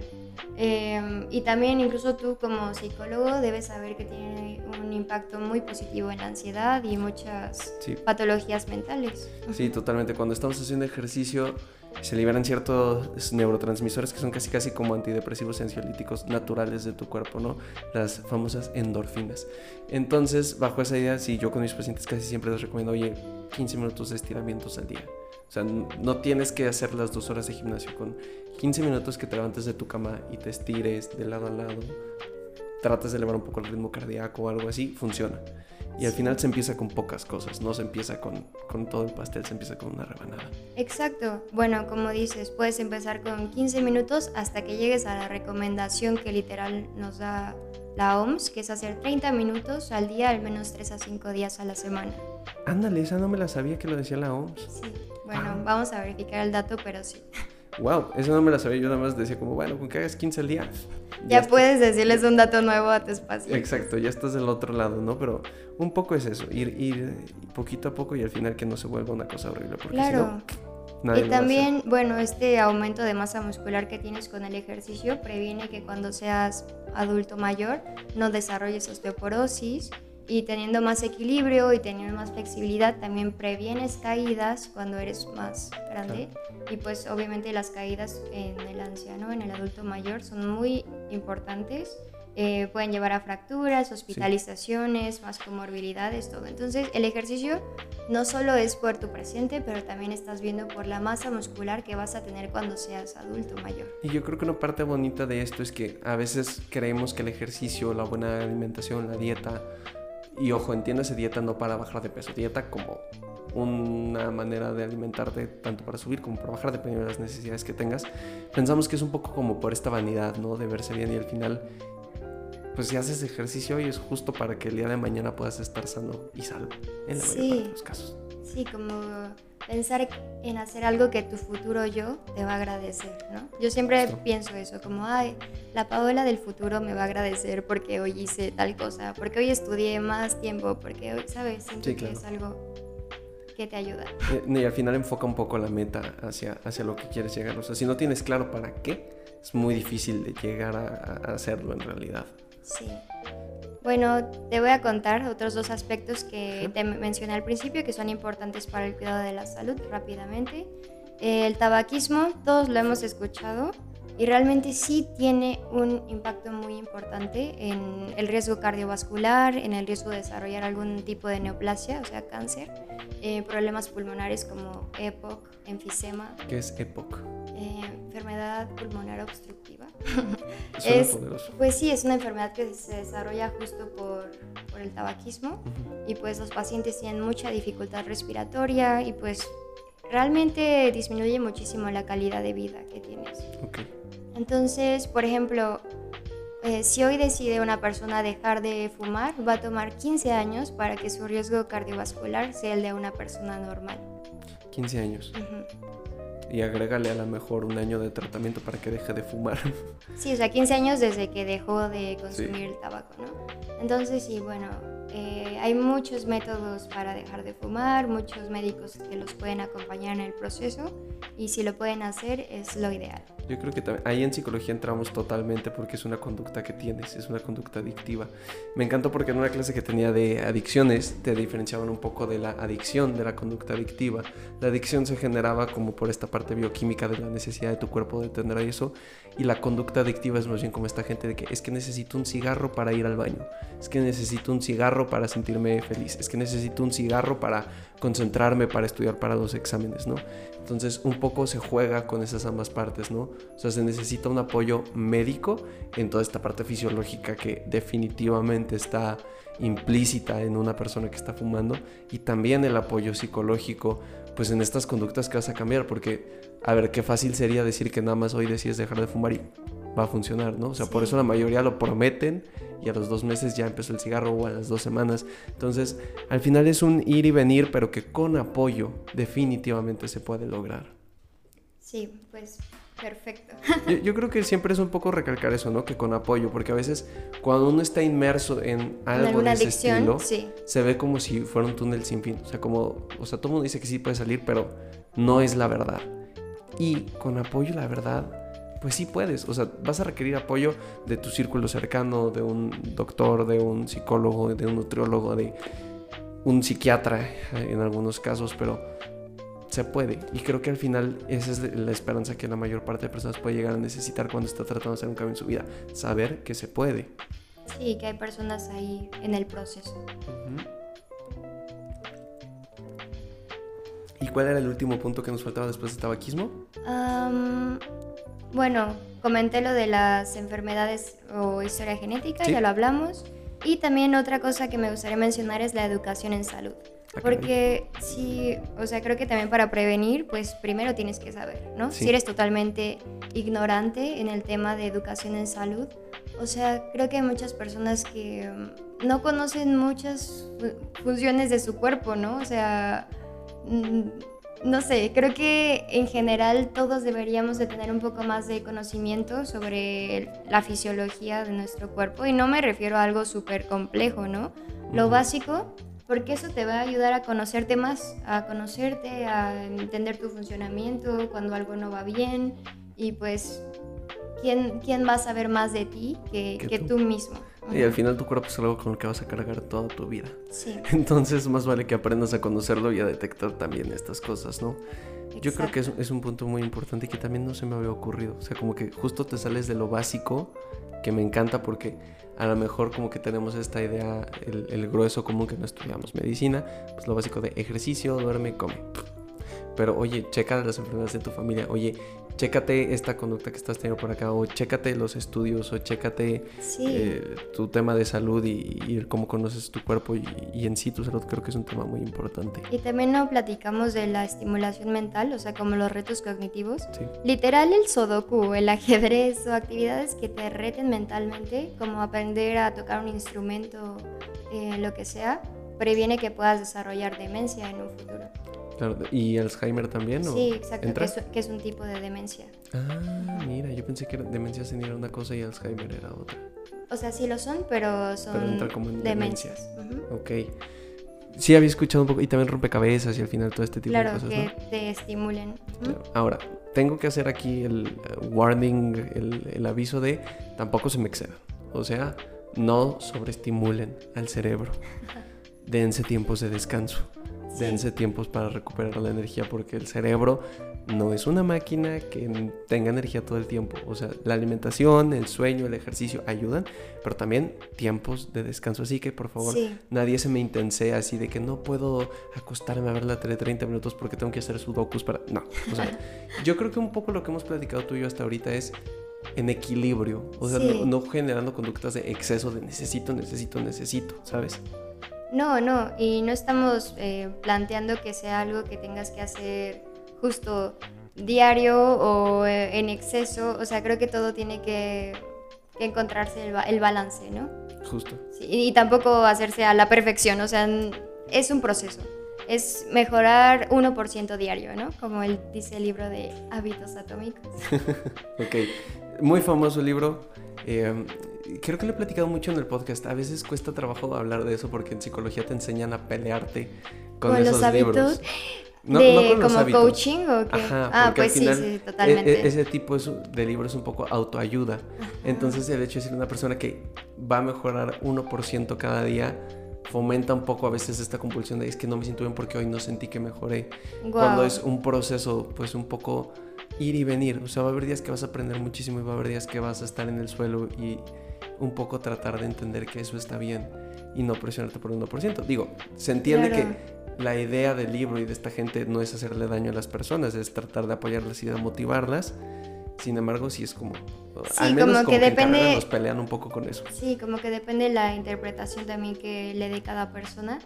Em, y también incluso tú como psicólogo debes saber que tiene un impacto muy positivo en la ansiedad y muchas patologías mentales. Sí, totalmente. Cuando estamos haciendo ejercicio se liberan ciertos neurotransmisores que son casi casi como antidepresivos ansiolíticos naturales de tu cuerpo, ¿no? Las famosas endorfinas. Entonces, bajo esa idea, sí, yo con mis pacientes casi siempre les recomiendo, oye, 15 minutos de estiramientos al día. O sea, no tienes que hacer las dos horas de gimnasio. Con 15 minutos que te levantes de tu cama y te estires de lado a lado, tratas de elevar un poco el ritmo cardíaco o algo así, funciona. Y al final se empieza con pocas cosas, no se empieza con, con, todo el pastel, se empieza con una rebanada. Exacto. Bueno, como dices, puedes empezar con 15 minutos hasta que llegues a la recomendación que literal nos da la OMS, que es hacer 30 minutos al día, al menos 3 a 5 días a la semana. Ándale, esa no me la sabía que lo decía la OMS. Sí, bueno, ah. vamos a verificar el dato, pero sí. Wow, eso no me la sabía, yo nada más decía como, bueno, con que hagas 15 al día. Ya, puedes decirles un dato nuevo a tu espacio. Exacto, ya estás del otro lado, ¿no? Pero un poco es eso, ir, ir poquito a poco y al final que no se vuelva una cosa horrible. Porque claro. Si no, y también, bueno, este aumento de masa muscular que tienes con el ejercicio previene que cuando seas adulto mayor no desarrolles osteoporosis y teniendo más equilibrio y teniendo más flexibilidad también previenes caídas cuando eres más grande y pues obviamente las caídas en el anciano, en el adulto mayor son muy importantes. Eh, pueden llevar a fracturas, hospitalizaciones, más comorbilidades, todo. Entonces el ejercicio no solo es por tu presente, pero también estás viendo por la masa muscular que vas a tener cuando seas adulto mayor. Y yo creo que una parte bonita de esto es que a veces creemos que el ejercicio, la buena alimentación, la dieta, y ojo, entiéndase dieta no para bajar de peso, dieta como una manera de alimentarte tanto para subir como para bajar dependiendo de las necesidades que tengas. Pensamos que es un poco como por esta vanidad, ¿no? De verse bien y al final, pues si haces ejercicio hoy es justo para que el día de mañana puedas estar sano y salvo, en la de los casos. Sí, como pensar en hacer algo que tu futuro yo te va a agradecer, ¿no? Yo siempre pienso eso, como, ay, la Paola del futuro me va a agradecer porque hoy hice tal cosa, porque hoy estudié más tiempo, porque hoy, ¿sabes? Siento que es algo que te ayuda. Eh, y al final enfoca un poco la meta hacia, hacia lo que quieres llegar. O sea, si no tienes claro para qué, es muy difícil de llegar a hacerlo en realidad. Sí. Bueno, te voy a contar otros dos aspectos que te mencioné al principio que son importantes para el cuidado de la salud rápidamente. El tabaquismo, todos lo hemos escuchado y realmente sí tiene un impacto muy importante en el riesgo cardiovascular, en el riesgo de desarrollar algún tipo de neoplasia, o sea, cáncer, eh, problemas pulmonares como EPOC, enfisema. ¿Qué es EPOC? Eh, enfermedad pulmonar obstructiva. es, pues sí, es una enfermedad que se desarrolla justo por, por el tabaquismo y pues los pacientes tienen mucha dificultad respiratoria y pues realmente disminuye muchísimo la calidad de vida que tienes. Okay. Entonces, por ejemplo, eh, si hoy decide una persona dejar de fumar, va a tomar 15 años para que su riesgo cardiovascular sea el de una persona normal. 15 años y agrégale a lo mejor un año de tratamiento para que deje de fumar. Sí, o sea, 15 años desde que dejó de consumir el tabaco, ¿no? Entonces, sí, bueno, eh, hay muchos métodos para dejar de fumar, muchos médicos que los pueden acompañar en el proceso y si lo pueden hacer es lo ideal. Yo creo que ahí en psicología entramos totalmente porque es una conducta que tienes, es una conducta adictiva. Me encantó porque en una clase que tenía de adicciones te diferenciaban un poco de la adicción, de la conducta adictiva. La adicción se generaba como por esta parte bioquímica de la necesidad de tu cuerpo de tener eso y la conducta adictiva es más bien como esta gente de que es que necesito un cigarro para ir al baño es que necesito un cigarro para sentirme feliz, es que necesito un cigarro para concentrarme, para estudiar para los exámenes, ¿no? Entonces un poco se juega con esas ambas partes, ¿no? O sea, se necesita un apoyo médico en toda esta parte fisiológica que definitivamente está implícita en una persona que está fumando y también el apoyo psicológico pues en estas conductas que vas a cambiar porque a ver qué fácil sería decir que nada más hoy decides dejar de fumar y va a funcionar, ¿no? O sea, por eso la mayoría lo prometen y a los dos meses ya empezó el cigarro o a las dos semanas. Entonces, al final es un ir y venir, pero que con apoyo definitivamente se puede lograr. Sí, pues perfecto. Yo, creo que siempre es un poco recalcar eso, ¿no? Que con apoyo, porque a veces cuando uno está inmerso en algo de ese estilo, se ve como si fuera un túnel sin fin. O sea, como, o sea, todo el mundo dice que sí puede salir, pero no es la verdad. Y con apoyo, la verdad, pues sí puedes. O sea, vas a requerir apoyo de tu círculo cercano, de un doctor, de un psicólogo, de un nutriólogo, de un psiquiatra en algunos casos, pero se puede. Y creo que al final esa es la esperanza que la mayor parte de personas puede llegar a necesitar cuando está tratando de hacer un cambio en su vida. Saber que se puede. Sí, que hay personas ahí en el proceso. ¿Y cuál era el último punto que nos faltaba después del tabaquismo? Bueno, comenté lo de las enfermedades o historia genética, ya lo hablamos. Y también otra cosa que me gustaría mencionar es la educación en salud. Ah, Porque sí, o sea, creo que también para prevenir, pues primero tienes que saber, ¿no? Si eres totalmente ignorante en el tema de educación en salud, o sea, creo que hay muchas personas que mm, no conocen muchas funciones de su cuerpo, ¿no? O sea, mm, no sé, creo que en general todos deberíamos de tener un poco más de conocimiento sobre la fisiología de nuestro cuerpo y no me refiero a algo súper complejo, ¿no? Lo básico, porque eso te va a ayudar a conocerte más, a conocerte, a entender tu funcionamiento, cuando algo no va bien y pues, ¿quién, quién va a saber más de ti que, que tú mismo? Y al final tu cuerpo es algo con el que vas a cargar toda tu vida. Sí. Entonces más vale que aprendas a conocerlo y a detectar también estas cosas, ¿no? Yo creo que es, es, un punto muy importante y que también no se me había ocurrido. O sea, como que justo te sales de lo básico, que me encanta porque a lo mejor como que tenemos esta idea, el, el grueso común que no estudiamos medicina, pues lo básico de ejercicio, duerme, come. Pero oye, checa las enfermedades de tu familia. Oye, chécate esta conducta que estás teniendo por acá, o chécate los estudios, o chécate eh, tu tema de salud y, cómo conoces tu cuerpo y, en sí tu salud, creo que es un tema muy importante. Y también no platicamos de la estimulación mental, o sea, como los retos cognitivos. Literal el sudoku, el ajedrez o actividades que te reten mentalmente, como aprender a tocar un instrumento, eh, lo que sea, previene que puedas desarrollar demencia en un futuro. ¿Y Alzheimer también? Sí, exacto, que es, un tipo de demencia. Ah, mira, yo pensé que demencia era una cosa y Alzheimer era otra. O sea, sí lo son, pero son demencias. Ok. Sí, había escuchado un poco, y también rompecabezas y al final todo este tipo de cosas. Claro, que te estimulen. Ahora, tengo que hacer aquí el uh, warning, el, el aviso de tampoco se me exceda. O sea, no sobreestimulen al cerebro. Dense tiempos de descanso dense tiempos para recuperar la energía porque el cerebro no es una máquina que tenga energía todo el tiempo. O sea, la alimentación, el sueño, el ejercicio ayudan, pero también tiempos de descanso. Así que por favor, nadie se me intense así de que no puedo acostarme a ver la tele 30 minutos porque tengo que hacer sudokus para... No, o sea, yo creo que un poco lo que hemos platicado tú y yo hasta ahorita es en equilibrio, o sea, no generando conductas de exceso de necesito, necesito, necesito, ¿sabes? No, no, y no estamos eh, planteando que sea algo que tengas que hacer justo diario o eh, en exceso, o sea, creo que todo tiene que, encontrarse el, balance, ¿no? Justo. y tampoco hacerse a la perfección, o sea, es un proceso. Es mejorar 1% diario, ¿no? Como él dice el libro de hábitos atómicos. ok, muy famoso el libro. Eh, creo que lo he platicado mucho en el podcast. A veces cuesta trabajo hablar de eso porque en psicología te enseñan a pelearte con, esos los hábitos. libros. No, de como coaching o qué? ah, pues sí, sí, totalmente. E, e, ese tipo de libro es un poco autoayuda. Entonces el hecho de ser una persona que va a mejorar 1% cada día fomenta un poco a veces esta compulsión de es que no me siento bien porque hoy no sentí que mejoré. Cuando es un proceso pues un poco ir y venir. O sea, va a haber días que vas a aprender muchísimo y va a haber días que vas a estar en el suelo y un poco tratar de entender que eso está bien y no presionarte por un 1%. Digo, se entiende que la idea del libro y de esta gente no es hacerle daño a las personas, es tratar de apoyarlas y de motivarlas. Sin embargo, sí es como. al menos como, que, depende. nos pelean un poco con eso. Sí, como que depende la interpretación también que le dé cada persona.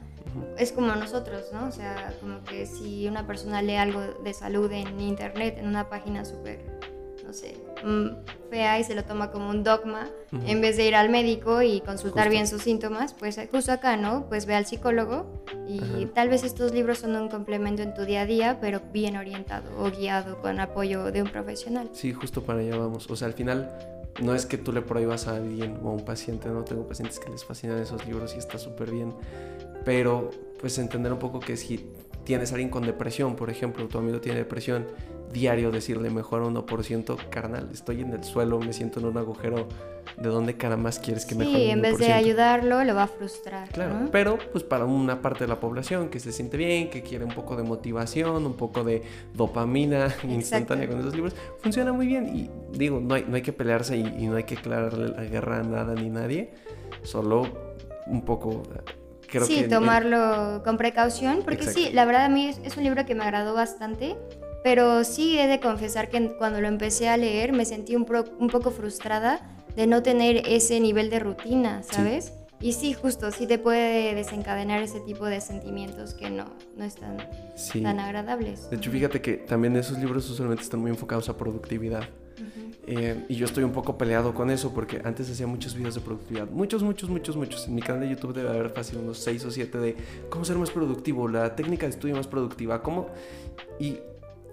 Es como nosotros, ¿no? O sea, como que si una persona lee algo de salud en internet, en una página súper sé, mm, fea y se lo toma como un dogma, en vez de ir al médico y consultar bien sus síntomas, pues justo acá, ¿no? Pues ve al psicólogo y tal vez estos libros son un complemento en tu día a día, pero bien orientado o guiado con apoyo de un profesional. Sí, justo para allá vamos. O sea, al final no es que tú le prohíbas a alguien o a un paciente, no tengo pacientes que les fascinan esos libros y está súper bien, pero pues entender un poco que si tienes a alguien con depresión, por ejemplo, tu amigo tiene depresión, diario decirle mejor 1%, carnal, estoy en el suelo, me siento en un agujero, ¿de dónde cara más quieres que mejore? Sí, en vez de ayudarlo, lo va a frustrar. Claro, pero pues para una parte de la población que se siente bien, que quiere un poco de motivación, un poco de dopamina instantánea con esos libros, funciona muy bien. Y digo, no hay, no hay que pelearse y, no hay que declararle la guerra a nada ni nadie, solo un poco sí, tomarlo con precaución, porque sí, la verdad a mí es, un libro que me agradó bastante, pero sí he de confesar que cuando lo empecé a leer me sentí un, un poco frustrada de no tener ese nivel de rutina, ¿sabes? Y sí, justo, sí te puede desencadenar ese tipo de sentimientos que no, no están tan agradables. De hecho, fíjate que también esos libros usualmente están muy enfocados a productividad. Eh, y yo estoy un poco peleado con eso porque antes hacía muchos videos de productividad. Muchos, muchos, muchos, muchos. En mi canal de YouTube debe haber fácil unos 6 o 7 de cómo ser más productivo, la técnica de estudio más productiva, cómo... Y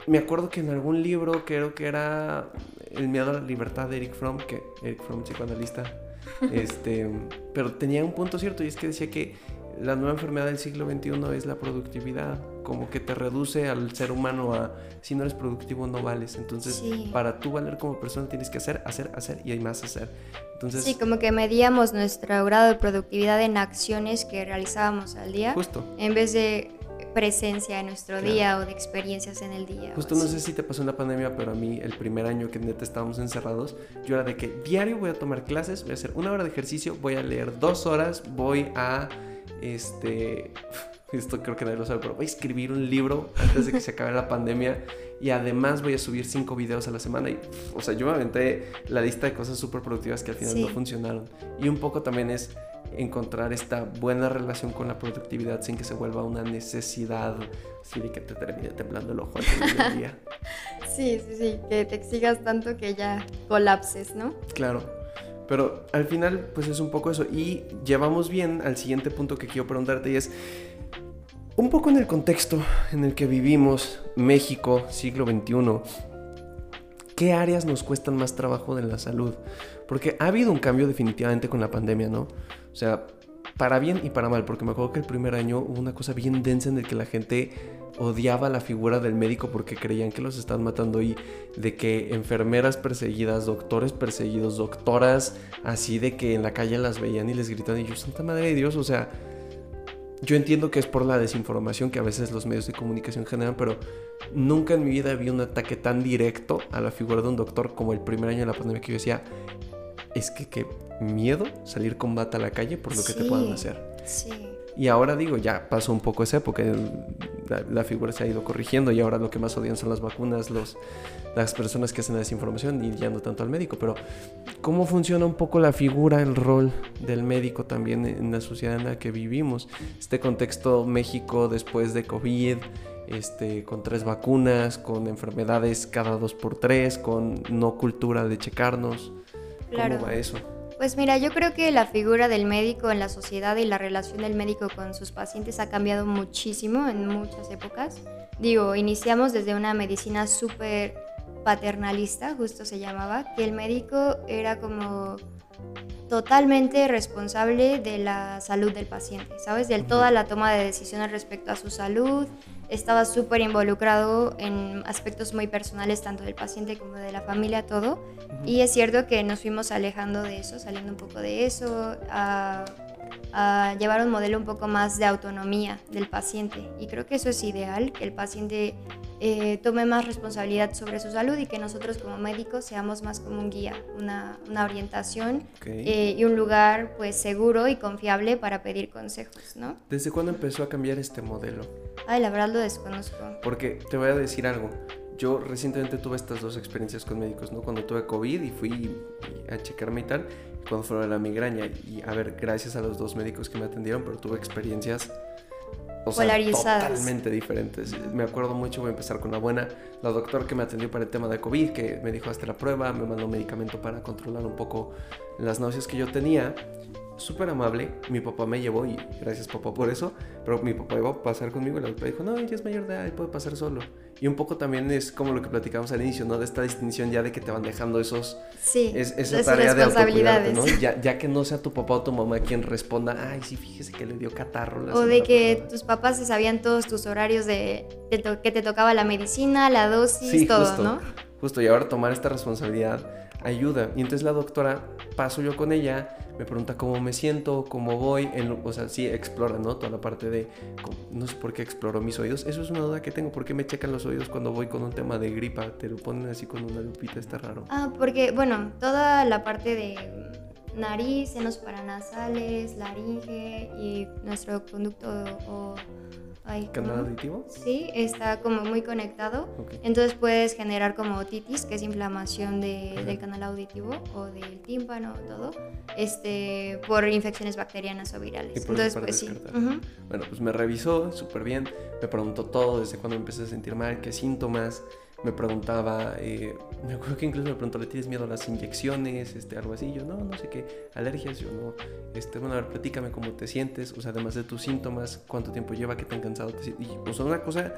me acuerdo que en algún libro, creo que era El miedo a la libertad de Eric Fromm, que Eric Fromm, psicoanalista, este, pero tenía un punto cierto y es que decía que la nueva enfermedad del siglo XXI es la productividad, como que te reduce al ser humano a si no eres productivo no vales. Entonces, para tú valer como persona tienes que hacer, hacer, hacer y hay más hacer. Entonces, sí, como que medíamos nuestro grado de productividad en acciones que realizábamos al día. Justo. En vez de presencia en nuestro día o de experiencias en el día. Justo no sé si te pasó en la pandemia, pero a mí el primer año que neta estábamos encerrados, yo era de que diario voy a tomar clases, voy a hacer una hora de ejercicio, voy a leer dos horas, voy a este, esto creo que nadie lo sabe, pero voy a escribir un libro antes de que se acabe la pandemia y además voy a subir cinco videos a la semana y, o sea, yo me aventé la lista de cosas súper productivas que al final no funcionaron. Y un poco también es encontrar esta buena relación con la productividad sin que se vuelva una necesidad, así de que te termine temblando el ojo al final del día. Sí, sí, sí, que te exigas tanto que ya colapses, ¿no? Claro. Pero al final, pues es un poco eso. Y llevamos bien al siguiente punto que quiero preguntarte y es un poco en el contexto en el que vivimos, México, siglo XXI. ¿Qué áreas nos cuestan más trabajo de la salud? Porque ha habido un cambio definitivamente con la pandemia, ¿no? O sea, para bien y para mal, porque me acuerdo que el primer año hubo una cosa bien densa en el que la gente odiaba la figura del médico porque creían que los estaban matando y de que enfermeras perseguidas, doctores perseguidos, doctoras así de que en la calle las veían y les gritaban y yo, santa madre de Dios, o sea, yo entiendo que es por la desinformación que a veces los medios de comunicación generan, pero nunca en mi vida vi un ataque tan directo a la figura de un doctor como el primer año de la pandemia que yo decía, es que qué miedo salir con bata a la calle por lo que te puedan hacer. Sí. Y ahora digo, ya pasó un poco esa época, la, figura se ha ido corrigiendo y ahora lo que más odian son las vacunas, los, las personas que hacen la desinformación y ya no tanto al médico. Pero, ¿cómo funciona un poco la figura, el rol del médico también en la sociedad en la que vivimos? Este contexto México después de COVID, este, con tres vacunas, con enfermedades cada dos por tres, con no cultura de checarnos. ¿Cómo va eso? Pues mira, yo creo que la figura del médico en la sociedad y la relación del médico con sus pacientes ha cambiado muchísimo en muchas épocas. Digo, iniciamos desde una medicina súper paternalista, justo se llamaba, que el médico era como totalmente responsable de la salud del paciente, ¿sabes? De toda la toma de decisiones respecto a su salud, estaba súper involucrado en aspectos muy personales, tanto del paciente como de la familia, todo. Y es cierto que nos fuimos alejando de eso, saliendo un poco de eso, a, llevar un modelo un poco más de autonomía del paciente. Y creo que eso es ideal, que el paciente eh, tome más responsabilidad sobre su salud y que nosotros como médicos seamos más como un guía, una, una orientación eh, y un lugar pues seguro y confiable para pedir consejos, ¿no? ¿Desde cuándo empezó a cambiar este modelo? Ay, la verdad lo desconozco. Porque te voy a decir algo. Yo recientemente tuve estas dos experiencias con médicos, ¿no? Cuando tuve COVID y fui a checarme y tal, cuando fue la migraña. Y a ver, gracias a los dos médicos que me atendieron, pero tuve experiencias o sea, totalmente diferentes. Me acuerdo mucho, voy a empezar con la buena, la doctora que me atendió para el tema de COVID, que me dijo hasta la prueba, me mandó medicamento para controlar un poco las náuseas que yo tenía súper amable. Mi papá me llevó y gracias papá por eso. Pero mi papá iba a pasar conmigo y la doctora dijo, no, ella es mayor de edad y puede pasar solo. Y un poco también es como lo que platicamos al inicio, ¿no? De esta distinción ya de que te van dejando esos... Sí, es, esa tarea de autocuidarte, ¿no? Ya, ya, que no sea tu papá o tu mamá quien responda, ay, sí, fíjese que le dio catarro. o de que tus papás se sabían todos tus horarios de, que te tocaba la medicina, la dosis, todo, ¿no? Justo, y ahora tomar esta responsabilidad ayuda. Y entonces la doctora, paso yo con ella, me pregunta cómo me siento, cómo voy, en, o sea, sí explora, ¿no? Toda la parte de, no sé por qué exploro mis oídos. Eso es una duda que tengo, ¿por qué me checan los oídos cuando voy con un tema de gripa? Te lo ponen así con una lupita, está raro. Ah, porque, bueno, toda la parte de nariz, senos paranasales, laringe y nuestro conducto o ¿Canal auditivo? Sí, está como muy conectado. Entonces puedes generar como otitis, que es inflamación del canal auditivo o del tímpano, todo, este, por infecciones bacterianas o virales. Entonces, pues sí. Bueno, pues me revisó súper bien, me preguntó todo, desde cuando empecé a sentir mal, qué síntomas, me preguntaba, eh, me acuerdo que incluso me preguntó, ¿le tienes miedo a las inyecciones? Este, algo así. Yo, no, no sé qué, alergias, yo no. Este, bueno, a ver, platícame cómo te sientes, o sea, además de tus síntomas, cuánto tiempo lleva, qué tan cansado te sientes. Y, o sea, una cosa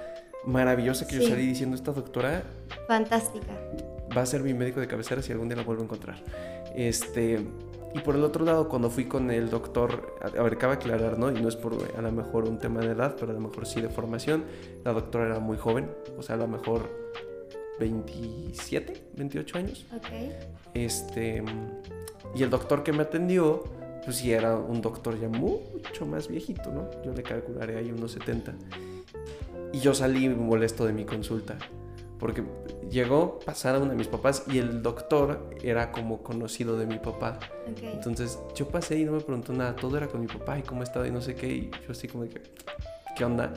maravillosa que yo salí diciendo, esta doctora. Fantástica. Va a ser mi médico de cabecera si algún día la vuelvo a encontrar. Este, y por el otro lado, cuando fui con el doctor, a, ver, cabe aclarar, ¿no? Y no es por a lo mejor un tema de edad, pero a lo mejor sí de formación. La doctora era muy joven, o sea, a lo mejor 27, 28 años. Ok. Este, y el doctor que me atendió, pues sí era un doctor ya mucho más viejito, ¿no? Yo le calcularé ahí unos 70. Y yo salí molesto de mi consulta, porque llegó, pasar a uno de mis papás y el doctor era como conocido de mi papá. Entonces yo pasé y no me preguntó nada, todo era con mi papá y cómo estaba y no sé qué, y yo así como de que ¿qué onda?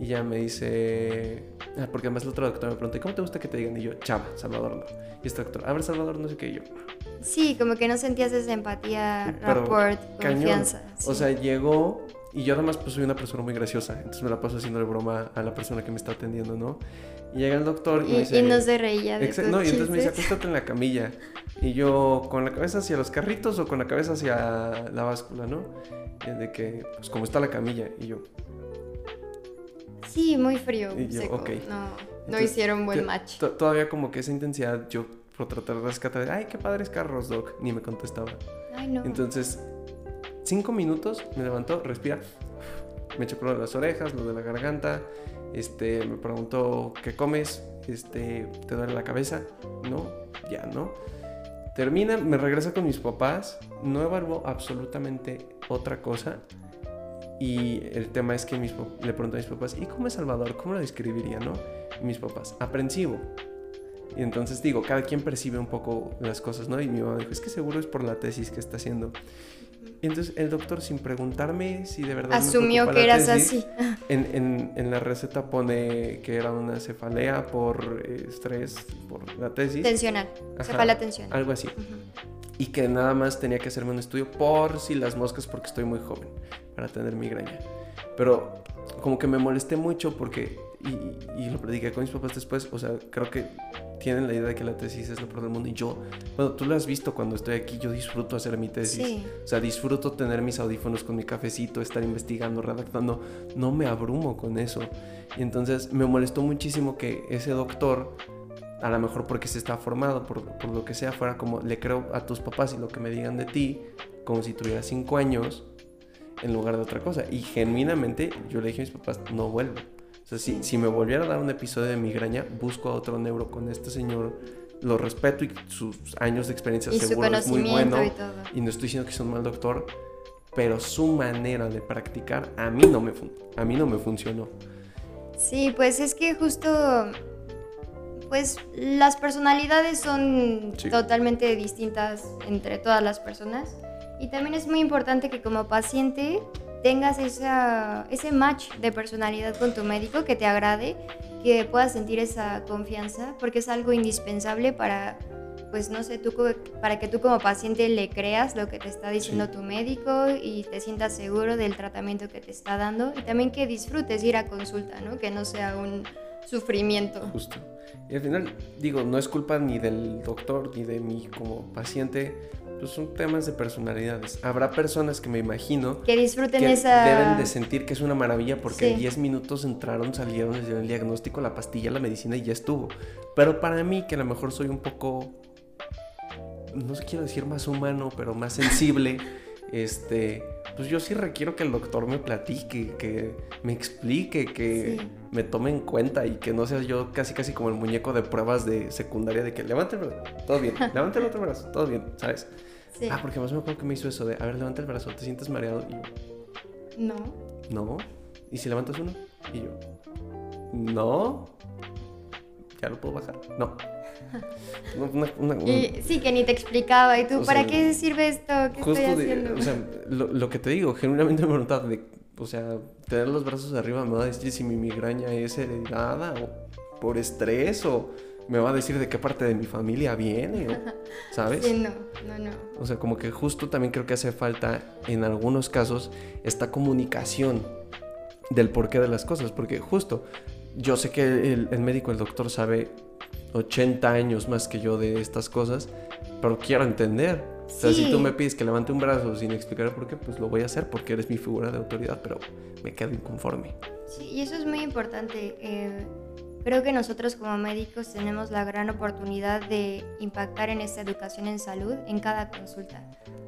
Y ya me dice, ah, porque además el otro doctor me pregunta, ¿cómo te gusta que te digan? Y yo, Chava, Salvador no. Y este doctor, a ver, Salvador, no sé qué, y yo. Sí, como que no sentías esa empatía, rapport, confianza. O sea, llegó y yo además pues soy una persona muy graciosa, entonces me la paso haciendo de broma a la persona que me está atendiendo, ¿no? Y llega el doctor y, y me dice... Y no se reía de No, y entonces me dice, acuéstate en la camilla. Y yo, ¿con la cabeza hacia los carritos o con la cabeza hacia la báscula, no? Y de que, pues como está la camilla. Y yo, Sí, muy frío. No, no hicieron buen match. Todavía como que esa intensidad, yo por tratar de rescatar, ay, qué padres carros, Doc, ni me contestaba. Ay, no. Entonces, cinco minutos, me levantó, respira, me echó de las orejas, lo de la garganta, este, me preguntó, ¿qué comes? Este, ¿te duele la cabeza? No, ya, ¿no? Termina, me regresa con mis papás, no evaluó absolutamente otra cosa y el tema es que mis, le pregunto a mis papás, ¿y cómo es Salvador? ¿Cómo lo describiría, no? mis papás, aprensivo. Y entonces digo, cada quien percibe un poco las cosas, ¿no? Y mi mamá dijo, es que seguro es por la tesis que está haciendo. Y entonces el doctor, sin preguntarme si de verdad... Asumió que eras así. En, en, en, la receta pone que era una cefalea por eh, estrés, por la tesis. Tensional, cefalea tensional. Algo así. Y que nada más tenía que hacerme un estudio por si las moscas porque estoy muy joven para tener migraña. Pero como que me molesté mucho porque, y, y, lo platiqué con mis papás después, o sea, creo que tienen la idea de que la tesis es lo peor del mundo y yo, bueno, tú lo has visto cuando estoy aquí, yo disfruto hacer mi tesis. O sea, disfruto tener mis audífonos con mi cafecito, estar investigando, redactando, no me abrumo con eso. Y entonces me molestó muchísimo que ese doctor a lo mejor porque se está formado, por, por, lo que sea, fuera como le creo a tus papás y lo que me digan de ti, como si tuvieras cinco años, en lugar de otra cosa. Y genuinamente yo le dije a mis papás, no vuelvo. O sea, si, si me volviera a dar un episodio de migraña, busco a otro neuro con este señor. Lo respeto y sus años de experiencia seguro es muy bueno. Y, no estoy diciendo que sea un mal doctor, pero su manera de practicar a mí no me, a mí no me funcionó. Sí, pues es que justo, pues las personalidades son totalmente distintas entre todas las personas y también es muy importante que como paciente tengas esa, ese match de personalidad con tu médico que te agrade, que puedas sentir esa confianza, porque es algo indispensable para pues no sé, tú para que tú como paciente le creas lo que te está diciendo tu médico y te sientas seguro del tratamiento que te está dando y también que disfrutes ir a consulta, ¿no? Que no sea un sufrimiento. Justo. Y al final, digo, no es culpa ni del doctor ni de mí como paciente, pues son temas de personalidades. Habrá personas que me imagino que disfruten esa. Deben de sentir que es una maravilla porque en 10 minutos entraron, salieron, les dieron el diagnóstico, la pastilla, la medicina y ya estuvo. Pero para mí, que a lo mejor soy un poco no quiero decir más humano, pero más sensible, este, pues yo sí requiero que el doctor me platique, que me explique, que me tome en cuenta y que no sea yo casi casi como el muñeco de pruebas de secundaria de que levante el brazo, todo bien, levante el otro brazo, todo bien, ¿sabes? Sí. Ah, porque más me acuerdo que me hizo eso de, a ver, levanta el brazo, ¿te sientes mareado? Y yo, no. No. ¿Y si levantas uno? Y yo, no. ¿Ya lo puedo bajar? No y, sí, que ni te explicaba. ¿Y tú, para qué sirve esto? ¿Qué estoy haciendo? o sea, lo, que te digo, genuinamente me preguntaba de, o sea, tener los brazos arriba me va a decir si mi migraña es heredada o por estrés o me va a decir de qué parte de mi familia viene, ¿sabes? Sí, no, no, no. O sea, como que justo también creo que hace falta en algunos casos esta comunicación del porqué de las cosas, porque justo yo sé que el, el médico, el doctor sabe 80 años más que yo de estas cosas, pero quiero entender. O sea, si tú me pides que levante un brazo sin explicar por qué, pues lo voy a hacer porque eres mi figura de autoridad, pero me quedo inconforme. Sí, y eso es muy importante. Eh, creo que nosotros como médicos tenemos la gran oportunidad de impactar en esta educación en salud en cada consulta.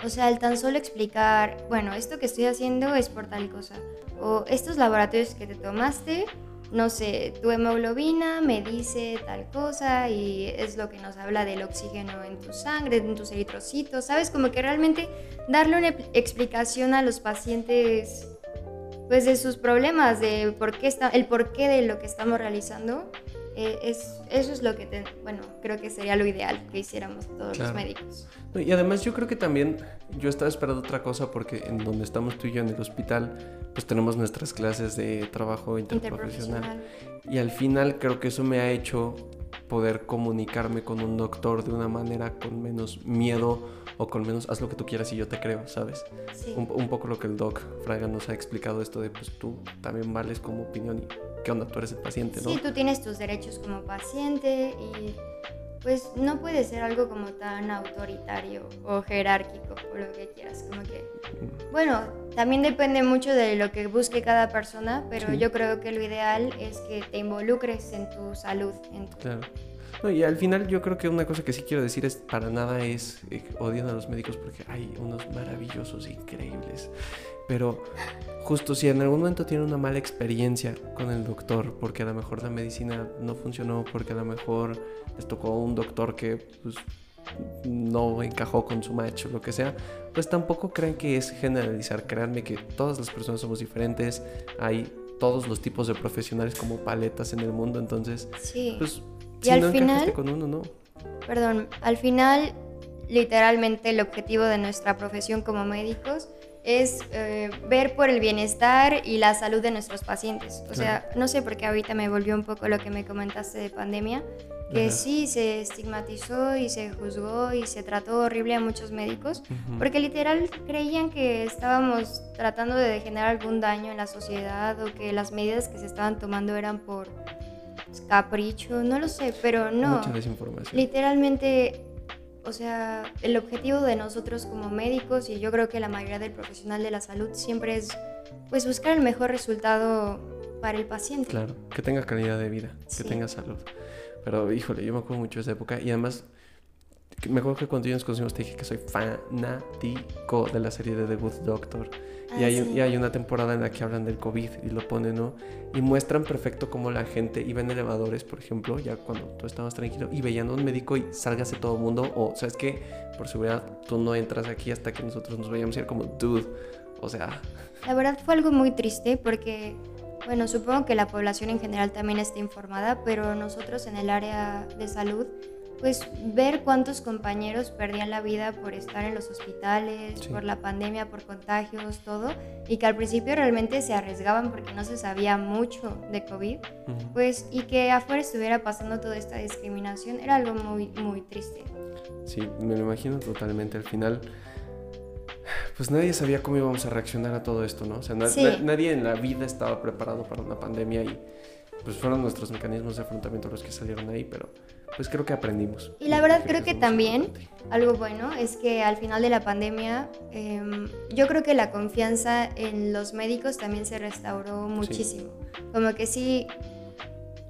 O sea, el tan solo explicar, bueno, esto que estoy haciendo es por tal cosa, o estos laboratorios que te tomaste no sé, tu hemoglobina me dice tal cosa y es lo que nos habla del oxígeno en tu sangre, en tus eritrocitos, ¿sabes? Como que realmente darle una explicación a los pacientes pues de sus problemas, de por qué está, el porqué de lo que estamos realizando eh, es, eso es lo que, bueno, creo que sería lo ideal que hiciéramos todos los médicos. Y además yo creo que también, yo estaba esperando otra cosa porque en donde estamos tú y yo en el hospital, pues tenemos nuestras clases de trabajo interprofesional. Y al final creo que eso me ha hecho poder comunicarme con un doctor de una manera con menos miedo o con menos haz lo que tú quieras y yo te creo, ¿sabes? Un, un, poco lo que el doc Fraga nos ha explicado esto de pues tú también vales como opinión y qué onda, tú eres el paciente, ¿no? Sí, tú tienes tus derechos como paciente y pues no puede ser algo como tan autoritario o jerárquico o lo que quieras, como que bueno, también depende mucho de lo que busque cada persona, pero yo creo que lo ideal es que te involucres en tu salud, en tu... Claro. No, y al final yo creo que una cosa que sí quiero decir es para nada es eh, odian a los médicos porque hay unos maravillosos, increíbles. Pero justo si en algún momento tienen una mala experiencia con el doctor, porque a lo mejor la medicina no funcionó, porque a lo mejor les tocó un doctor que pues, no encajó con su match o lo que sea, pues tampoco crean que es generalizar. Créanme que todas las personas somos diferentes, hay todos los tipos de profesionales como paletas en el mundo, entonces, sí. pues, y si al no final, con uno, no. Perdón, al final, literalmente el objetivo de nuestra profesión como médicos es eh, ver por el bienestar y la salud de nuestros pacientes. O sea, no sé por qué ahorita me volvió un poco lo que me comentaste de pandemia, que sí se estigmatizó y se juzgó y se trató horrible a muchos médicos, porque literal creían que estábamos tratando de generar algún daño en la sociedad o que las medidas que se estaban tomando eran por capricho, no lo sé, pero no. Mucha desinformación. Literalmente o sea, el objetivo de nosotros como médicos y yo creo que la mayoría del profesional de la salud siempre es pues buscar el mejor resultado para el paciente. Claro, que tenga calidad de vida, que tenga salud. Pero híjole, yo me acuerdo mucho de esa época y además me acuerdo que cuando yo nos conocimos te dije que soy fanático de la serie de The Good Doctor. Y, hay, ah, y hay una temporada en la que hablan del COVID y lo ponen, ¿no? Y muestran perfecto cómo la gente iba en elevadores, por ejemplo, ya cuando tú estabas tranquilo, y veían a un médico y sálgase todo el mundo, o sabes que, por seguridad, tú no entras aquí hasta que nosotros nos vayamos. A ir como, dude, o sea... La verdad fue algo muy triste porque bueno, supongo que la población en general también está informada, pero nosotros en el área de salud, pues ver cuántos compañeros perdían la vida por estar en los hospitales, por la pandemia, por contagios, todo, y que al principio realmente se arriesgaban porque no se sabía mucho de COVID, pues, y que afuera estuviera pasando toda esta discriminación, era algo muy, muy triste. Sí, me lo imagino totalmente. Al final, pues nadie sabía cómo íbamos a reaccionar a todo esto, ¿no? O sea, nadie en la vida estaba preparado para una pandemia y pues fueron nuestros mecanismos de afrontamiento los que salieron ahí, pero pues creo que aprendimos. Y la verdad creo que también algo bueno es que al final de la pandemia em, yo creo que la confianza en los médicos también se restauró muchísimo. Como que sí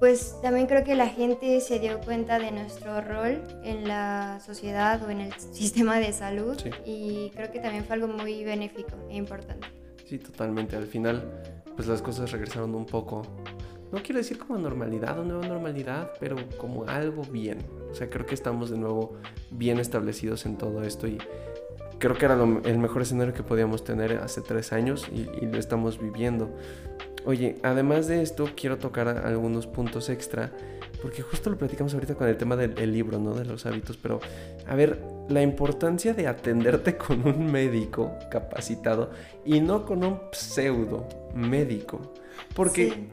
pues también creo que la gente se dio cuenta de nuestro rol en la sociedad o en el sistema de salud y creo que también fue algo muy benéfico e importante. Sí, totalmente. Al final, pues las cosas regresaron un poco, no quiero decir como normalidad o nueva normalidad, pero como algo bien. O sea, creo que estamos de nuevo bien establecidos en todo esto y creo que era el mejor escenario que podíamos tener hace tres años y, lo estamos viviendo. Oye, además de esto, quiero tocar algunos puntos extra, porque justo lo platicamos ahorita con el tema del, libro, ¿no? De los hábitos, pero a ver, la importancia de atenderte con un médico capacitado y no con un pseudo médico. Porque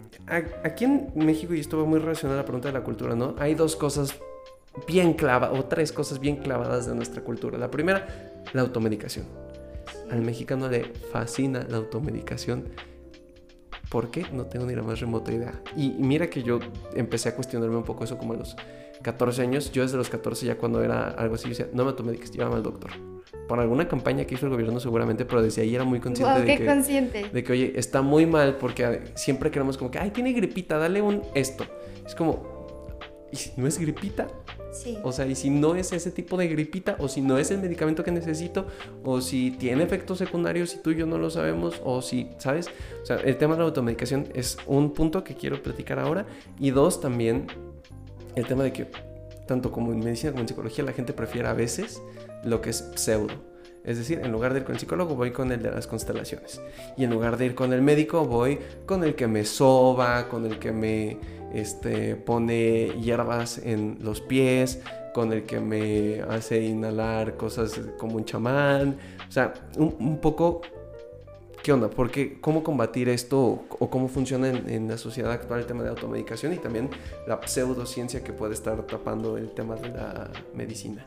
aquí en México, y esto va muy relacionado a la pregunta de la cultura, ¿no? Hay dos cosas bien clavadas, o tres cosas bien clavadas de nuestra cultura. La primera, la automedicación. Al mexicano le fascina la automedicación ¿Por qué? No tengo ni la más remota idea. Y, mira que yo empecé a cuestionarme un poco eso como los 14 años. Yo desde los 14 ya cuando era algo así, decía, no me automediques, llévame al doctor. Por alguna campaña que hizo el gobierno seguramente, pero desde ahí era muy consciente, de, que, consciente. de que, oye, está muy mal porque siempre queremos como que, ay, tiene gripita, dale un esto. Es como, ¿y si no es gripita? O sea, y si no es ese tipo de gripita, o si no es el medicamento que necesito, o si tiene efectos secundarios y tú y yo no lo sabemos, o si, ¿sabes? O sea, el tema de la automedicación es un punto que quiero platicar ahora. Y dos, también el tema de que, tanto como en medicina como en psicología, la gente prefiere a veces lo que es pseudo. Es decir, en lugar de ir con el psicólogo, voy con el de las constelaciones. Y en lugar de ir con el médico, voy con el que me soba, con el que me este, pone hierbas en los pies, con el que me hace inhalar cosas como un chamán. O sea, un, poco, ¿qué onda? Porque, ¿cómo combatir esto o, cómo funciona en, la sociedad actual el tema de automedicación y también la pseudociencia que puede estar tapando el tema de la medicina?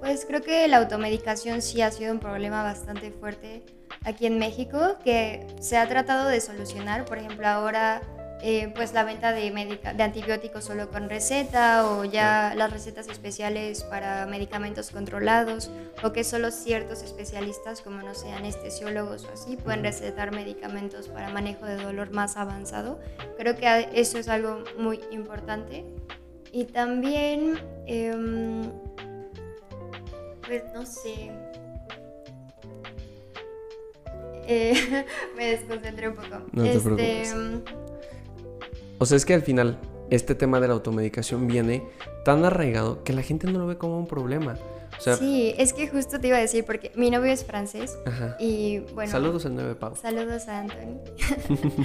Pues creo que la automedicación sí ha sido un problema bastante fuerte aquí en México que se ha tratado de solucionar. Por ejemplo, ahora eh, pues la venta de, de antibióticos solo con receta o ya las recetas especiales para medicamentos controlados o que solo ciertos especialistas como no sé anestesiólogos o así pueden recetar medicamentos para manejo de dolor más avanzado. Creo que eso es algo muy importante. Y también, em, pues no sé, eh, me desconcentré un poco. No te este, o sea, es que al final este tema de la automedicación viene tan arraigado que la gente no lo ve como un problema. sí, es que justo te iba a decir, porque mi novio es francés y bueno... Saludos al 9 Pau. Saludos a Anthony.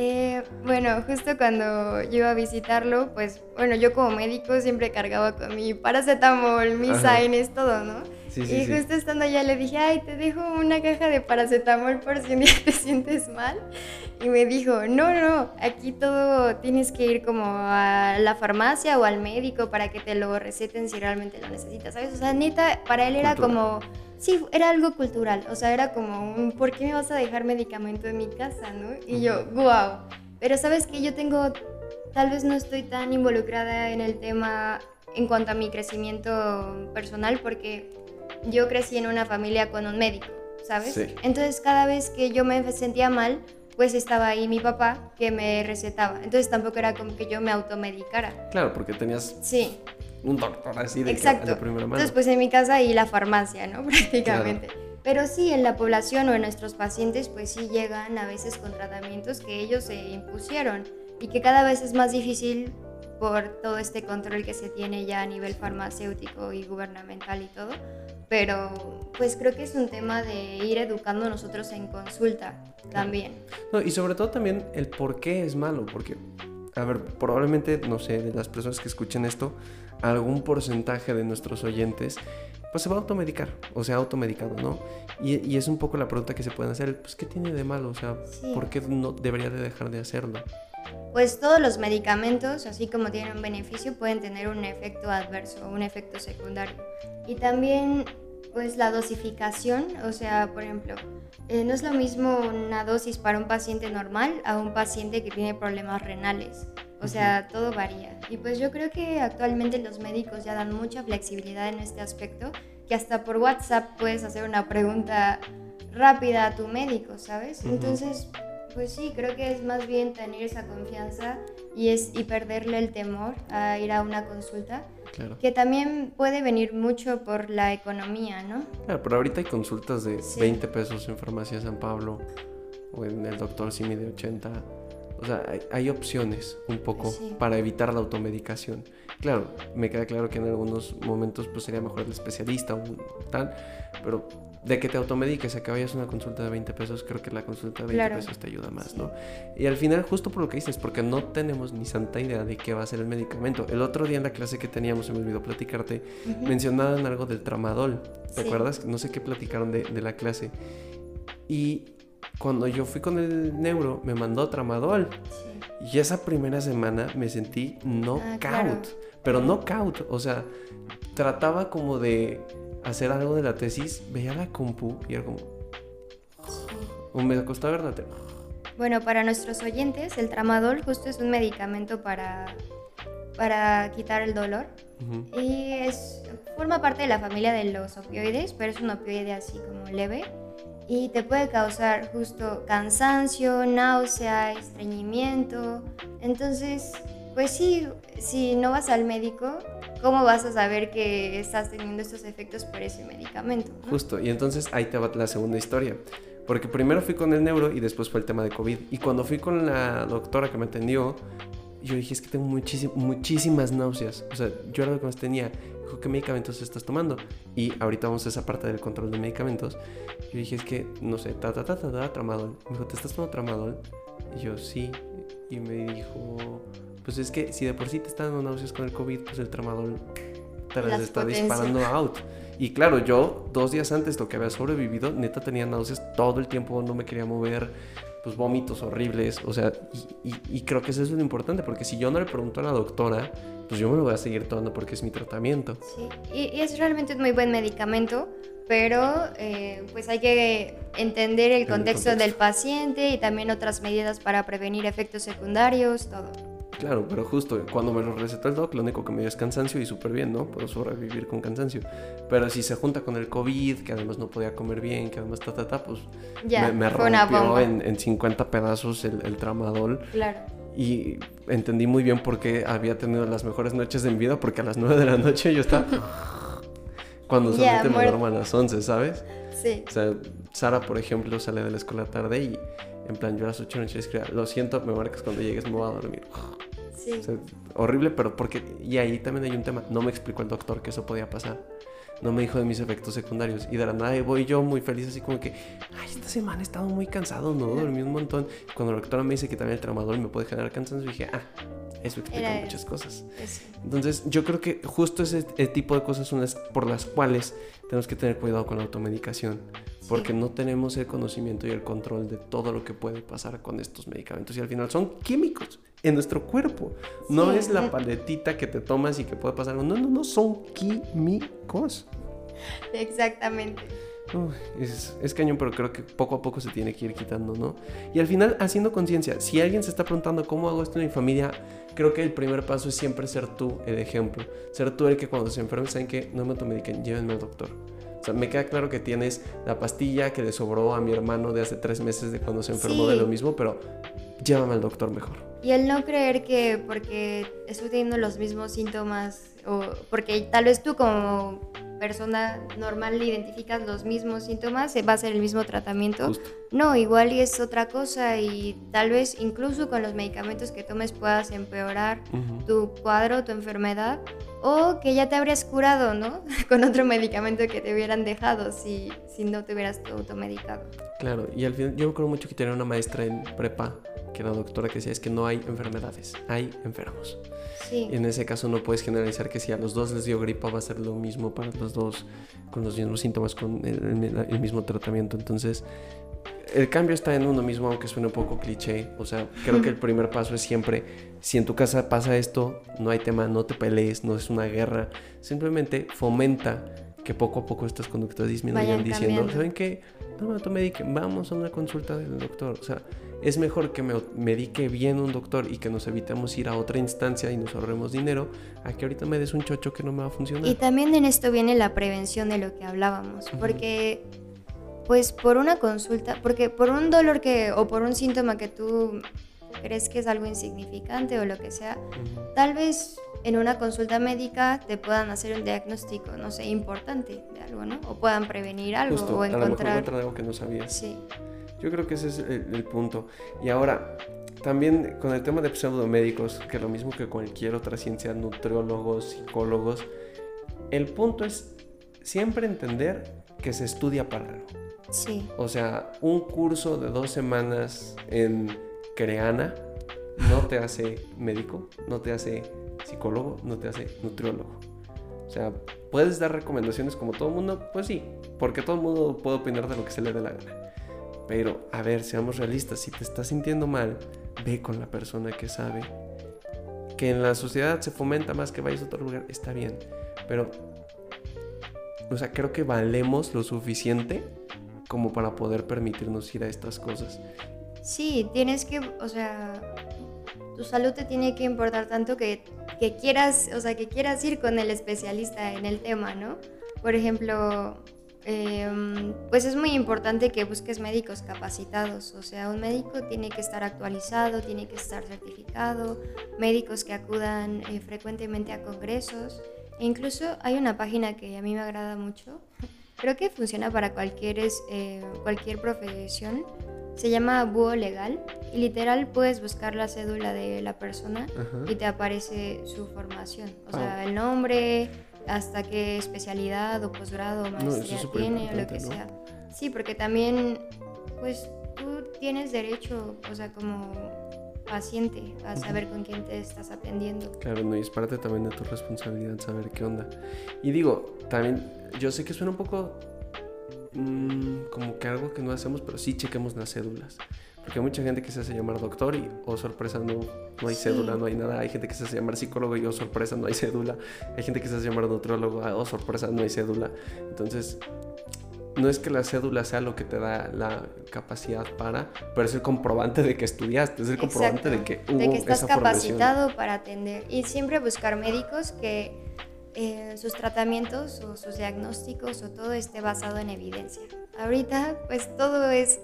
Eh, bueno, justo cuando yo iba a visitarlo, pues bueno, yo como médico siempre cargaba con mi paracetamol, mis Saines, todo, ¿no? y justo estando allá le dije, ay, te dejo una caja de paracetamol por si un día te sientes mal. Y me dijo, no, no, aquí todo tienes que ir como a la farmacia o al médico para que te lo receten si realmente lo necesitas, ¿sabes? O sea, neta, para él era como, sí, era algo cultural, o sea, era como, un, ¿por qué me vas a dejar medicamento en mi casa, no? Y yo, wow. Pero sabes que yo tengo, tal vez no estoy tan involucrada en el tema en cuanto a mi crecimiento personal porque yo crecí en una familia con un médico, ¿sabes? Entonces cada vez que yo me sentía mal, pues estaba ahí mi papá que me recetaba. Entonces tampoco era como que yo me automedicara. Claro, porque tenías sí. un doctor así de, Exacto. primera mano. Entonces pues en mi casa y la farmacia, ¿no? Prácticamente. Pero sí, en la población o en nuestros pacientes pues sí llegan a veces con tratamientos que ellos se impusieron y que cada vez es más difícil por todo este control que se tiene ya a nivel farmacéutico y gubernamental y todo, pero pues creo que es un tema de ir educando nosotros en consulta también. No, y sobre todo también el por qué es malo, porque, a ver, probablemente, no sé, de las personas que escuchen esto, algún porcentaje de nuestros oyentes pues se va a automedicar o sea automedicado, ¿no? Y, es un poco la pregunta que se pueden hacer, pues ¿qué tiene de malo? O sea, ¿por qué no debería de dejar de hacerlo? Pues todos los medicamentos, así como tienen un beneficio, pueden tener un efecto adverso, un efecto secundario. Y también pues la dosificación, o sea, por ejemplo, eh, no es lo mismo una dosis para un paciente normal a un paciente que tiene problemas renales. O sea, todo varía. Y pues yo creo que actualmente los médicos ya dan mucha flexibilidad en este aspecto, que hasta por WhatsApp puedes hacer una pregunta rápida a tu médico, ¿sabes? Entonces, pues sí, creo que es más bien tener esa confianza y, es, y perderle el temor a ir a una consulta. Claro. Que también puede venir mucho por la economía, ¿no? Claro, pero ahorita hay consultas de 20 pesos en Farmacia San Pablo o en el Doctor Simi de 80 o sea, hay, opciones un poco para evitar la automedicación. Claro, me queda claro que en algunos momentos pues sería mejor el especialista o tal, pero de que te automediques a que vayas a una consulta de 20 pesos, creo que la consulta de 20 pesos te ayuda más, ¿no? Y al final, justo por lo que dices, porque no tenemos ni santa idea de qué va a ser el medicamento. El otro día en la clase que teníamos, se me olvidó platicarte, mencionaban algo del tramadol. ¿Te acuerdas? No sé qué platicaron de, de la clase. Y cuando yo fui con el neuro, me mandó tramadol. Y esa primera semana me sentí knockout. Ah, pero knockout. O sea, trataba como de hacer algo de la tesis, veía la compu y era como. O me costaba verdad. Bueno, para nuestros oyentes, el tramadol justo es un medicamento para, para quitar el dolor. Y es, forma parte de la familia de los opioides, pero es un opioide así como leve y te puede causar justo cansancio, náusea, estreñimiento. Entonces, pues sí, si no vas al médico, ¿cómo vas a saber que estás teniendo estos efectos por ese medicamento? Justo, y entonces ahí te va la segunda historia. Porque primero fui con el neuro y después fue el tema de COVID. Y cuando fui con la doctora que me atendió, yo dije, es que tengo muchísimas náuseas. O sea, yo era lo que más tenía dijo, ¿qué medicamentos estás tomando? Y ahorita vamos a esa parte del control de medicamentos. Yo dije, es que, no sé, ta, ta, ta, ta, tramadol. Me dijo, ¿te estás tomando tramadol? Y yo, sí. Y me dijo, pues es que si de por sí te están dando náuseas con el COVID, pues el tramadol te las, está disparando out. Y claro, yo dos días antes, lo que había sobrevivido, neta tenía náuseas todo el tiempo, no me quería mover, pues vómitos horribles, o sea, y, y creo que eso es lo importante, porque si yo no le pregunto a la doctora, pues yo me lo voy a seguir tomando porque es mi tratamiento. Sí, y, es realmente un muy buen medicamento, pero eh, pues hay que entender el contexto, del paciente y también otras medidas para prevenir efectos secundarios, todo. Claro, pero justo cuando me lo recetó el doc, lo único que me dio es cansancio y súper bien, ¿no? Puedo sobrevivir con cansancio. Pero si se junta con el COVID, que además no podía comer bien, que además ta, ta, ta, pues ya, me, rompió en, en, 50 pedazos el, el tramadol. Claro y entendí muy bien por qué había tenido las mejores noches de mi vida, porque a las 9 de la noche yo estaba... Cuando solamente me duermo a las 11, ¿sabes? Sí. O sea, Sara, por ejemplo, sale de la escuela tarde y en plan yo a las 8 de la noche escribía, lo siento, me marcas cuando llegues, me voy a dormir. Sí. O sea, horrible, pero porque... Y ahí también hay un tema, no me explicó el doctor que eso podía pasar no me dijo de mis efectos secundarios. Y de la nada voy yo muy feliz, así como que, ay, esta semana he estado muy cansado, no dormí un montón. Cuando la doctora me dice que también el tramador me puede generar cansancio, dije, ah, eso explica muchas cosas. Entonces, yo creo que justo ese tipo de cosas son las por las cuales tenemos que tener cuidado con la automedicación. Porque no tenemos el conocimiento y el control de todo lo que puede pasar con estos medicamentos. Y al final son químicos en nuestro cuerpo. No es la paletita que te tomas y que puede pasar. No, no, no, son químicos. Exactamente. es, es, cañón, pero creo que poco a poco se tiene que ir quitando, ¿no? Y al final, haciendo conciencia, si alguien se está preguntando cómo hago esto en mi familia, creo que el primer paso es siempre ser tú el ejemplo. Ser tú el que cuando se enferme, saben que no me automediquen, llévenme al doctor. O sea, me queda claro que tienes la pastilla que le sobró a mi hermano de hace tres meses de cuando se enfermó de lo mismo, pero llévame al doctor mejor. Y el no creer que porque estoy teniendo los mismos síntomas o porque tal vez tú como persona normal identificas los mismos síntomas, va a ser el mismo tratamiento. No, igual y es otra cosa y tal vez incluso con los medicamentos que tomes puedas empeorar tu cuadro, tu enfermedad o que ya te habrías curado, ¿no? Con otro medicamento que te hubieran dejado si, si no te hubieras automedicado. Claro, y al final yo creo mucho que tenía una maestra en prepa, que era doctora, que decía es que no hay enfermedades, hay enfermos. Sí. Y en ese caso no puedes generalizar que si a los dos les dio gripa va a ser lo mismo para los dos, con los mismos síntomas, con el, el mismo tratamiento. Entonces, el cambio está en uno mismo, aunque suene un poco cliché. O sea, creo que el primer paso es siempre, si en tu casa pasa esto, no hay tema, no te pelees, no es una guerra. Simplemente fomenta que poco a poco estas conductas disminuyan diciendo, ¿saben qué? No, no medique, vamos a una consulta del doctor. O sea, es mejor que me medique bien un doctor y que nos evitemos ir a otra instancia y nos ahorremos dinero a que ahorita me des un chocho que no me va a funcionar. Y también en esto viene la prevención de lo que hablábamos, porque pues por una consulta, porque por un dolor que o por un síntoma que tú crees que es algo insignificante o lo que sea, tal vez en una consulta médica te puedan hacer un diagnóstico, no sé, importante de algo, ¿no? O puedan prevenir algo o encontrar algo que no sabías. Sí. Yo creo que ese es el, punto. Y ahora, también con el tema de pseudomédicos, que lo mismo que cualquier otra ciencia, nutriólogos, psicólogos, el punto es siempre entender que se estudia para algo. Sí. O sea, un curso de dos semanas en Creana no te hace médico, no te hace psicólogo, no te hace nutriólogo. O sea, puedes dar recomendaciones como todo el mundo, pues sí, porque todo el mundo puede opinar de lo que se le dé la gana. Pero, a ver, seamos realistas, si te estás sintiendo mal, ve con la persona que sabe. Que en la sociedad se fomenta más que vayas a otro lugar, está bien. Pero, o sea, creo que valemos lo suficiente como para poder permitirnos ir a estas cosas. Sí, tienes que, o sea, tu salud te tiene que importar tanto que, que quieras, o sea, que quieras ir con el especialista en el tema, ¿no? Por ejemplo, em, pues es muy importante que busques médicos capacitados, o sea, un médico tiene que estar actualizado, tiene que estar certificado, médicos que acudan eh, frecuentemente a congresos. E incluso hay una página que a mí me agrada mucho, Creo que funciona para cualquier, eh, cualquier profesión. Se llama Búho Legal y literal puedes buscar la cédula de la persona y te aparece su formación. O sea, el nombre, hasta qué especialidad o posgrado o maestría tiene o lo que sea. Sí, porque también, pues tú tienes derecho, o sea, como paciente a saber con quién te estás atendiendo. Claro, no, y es parte también de tu responsabilidad saber qué onda. Y digo, también yo sé que suena un poco mm, como que algo que no hacemos, pero sí chequemos las cédulas. Porque hay mucha gente que se hace llamar doctor y, oh sorpresa, no, no hay cédula, no hay nada. Hay gente que se hace llamar psicólogo y, oh sorpresa, no hay cédula. Hay gente que se hace llamar nutrólogo, oh sorpresa, no hay cédula. Entonces, no es que la cédula sea lo que te da la capacidad para, pero es el comprobante de que estudiaste, es el comprobante de que hubo de que estás capacitado para atender y siempre buscar médicos que eh, sus tratamientos o sus diagnósticos o todo esté basado en evidencia. Ahorita pues todo es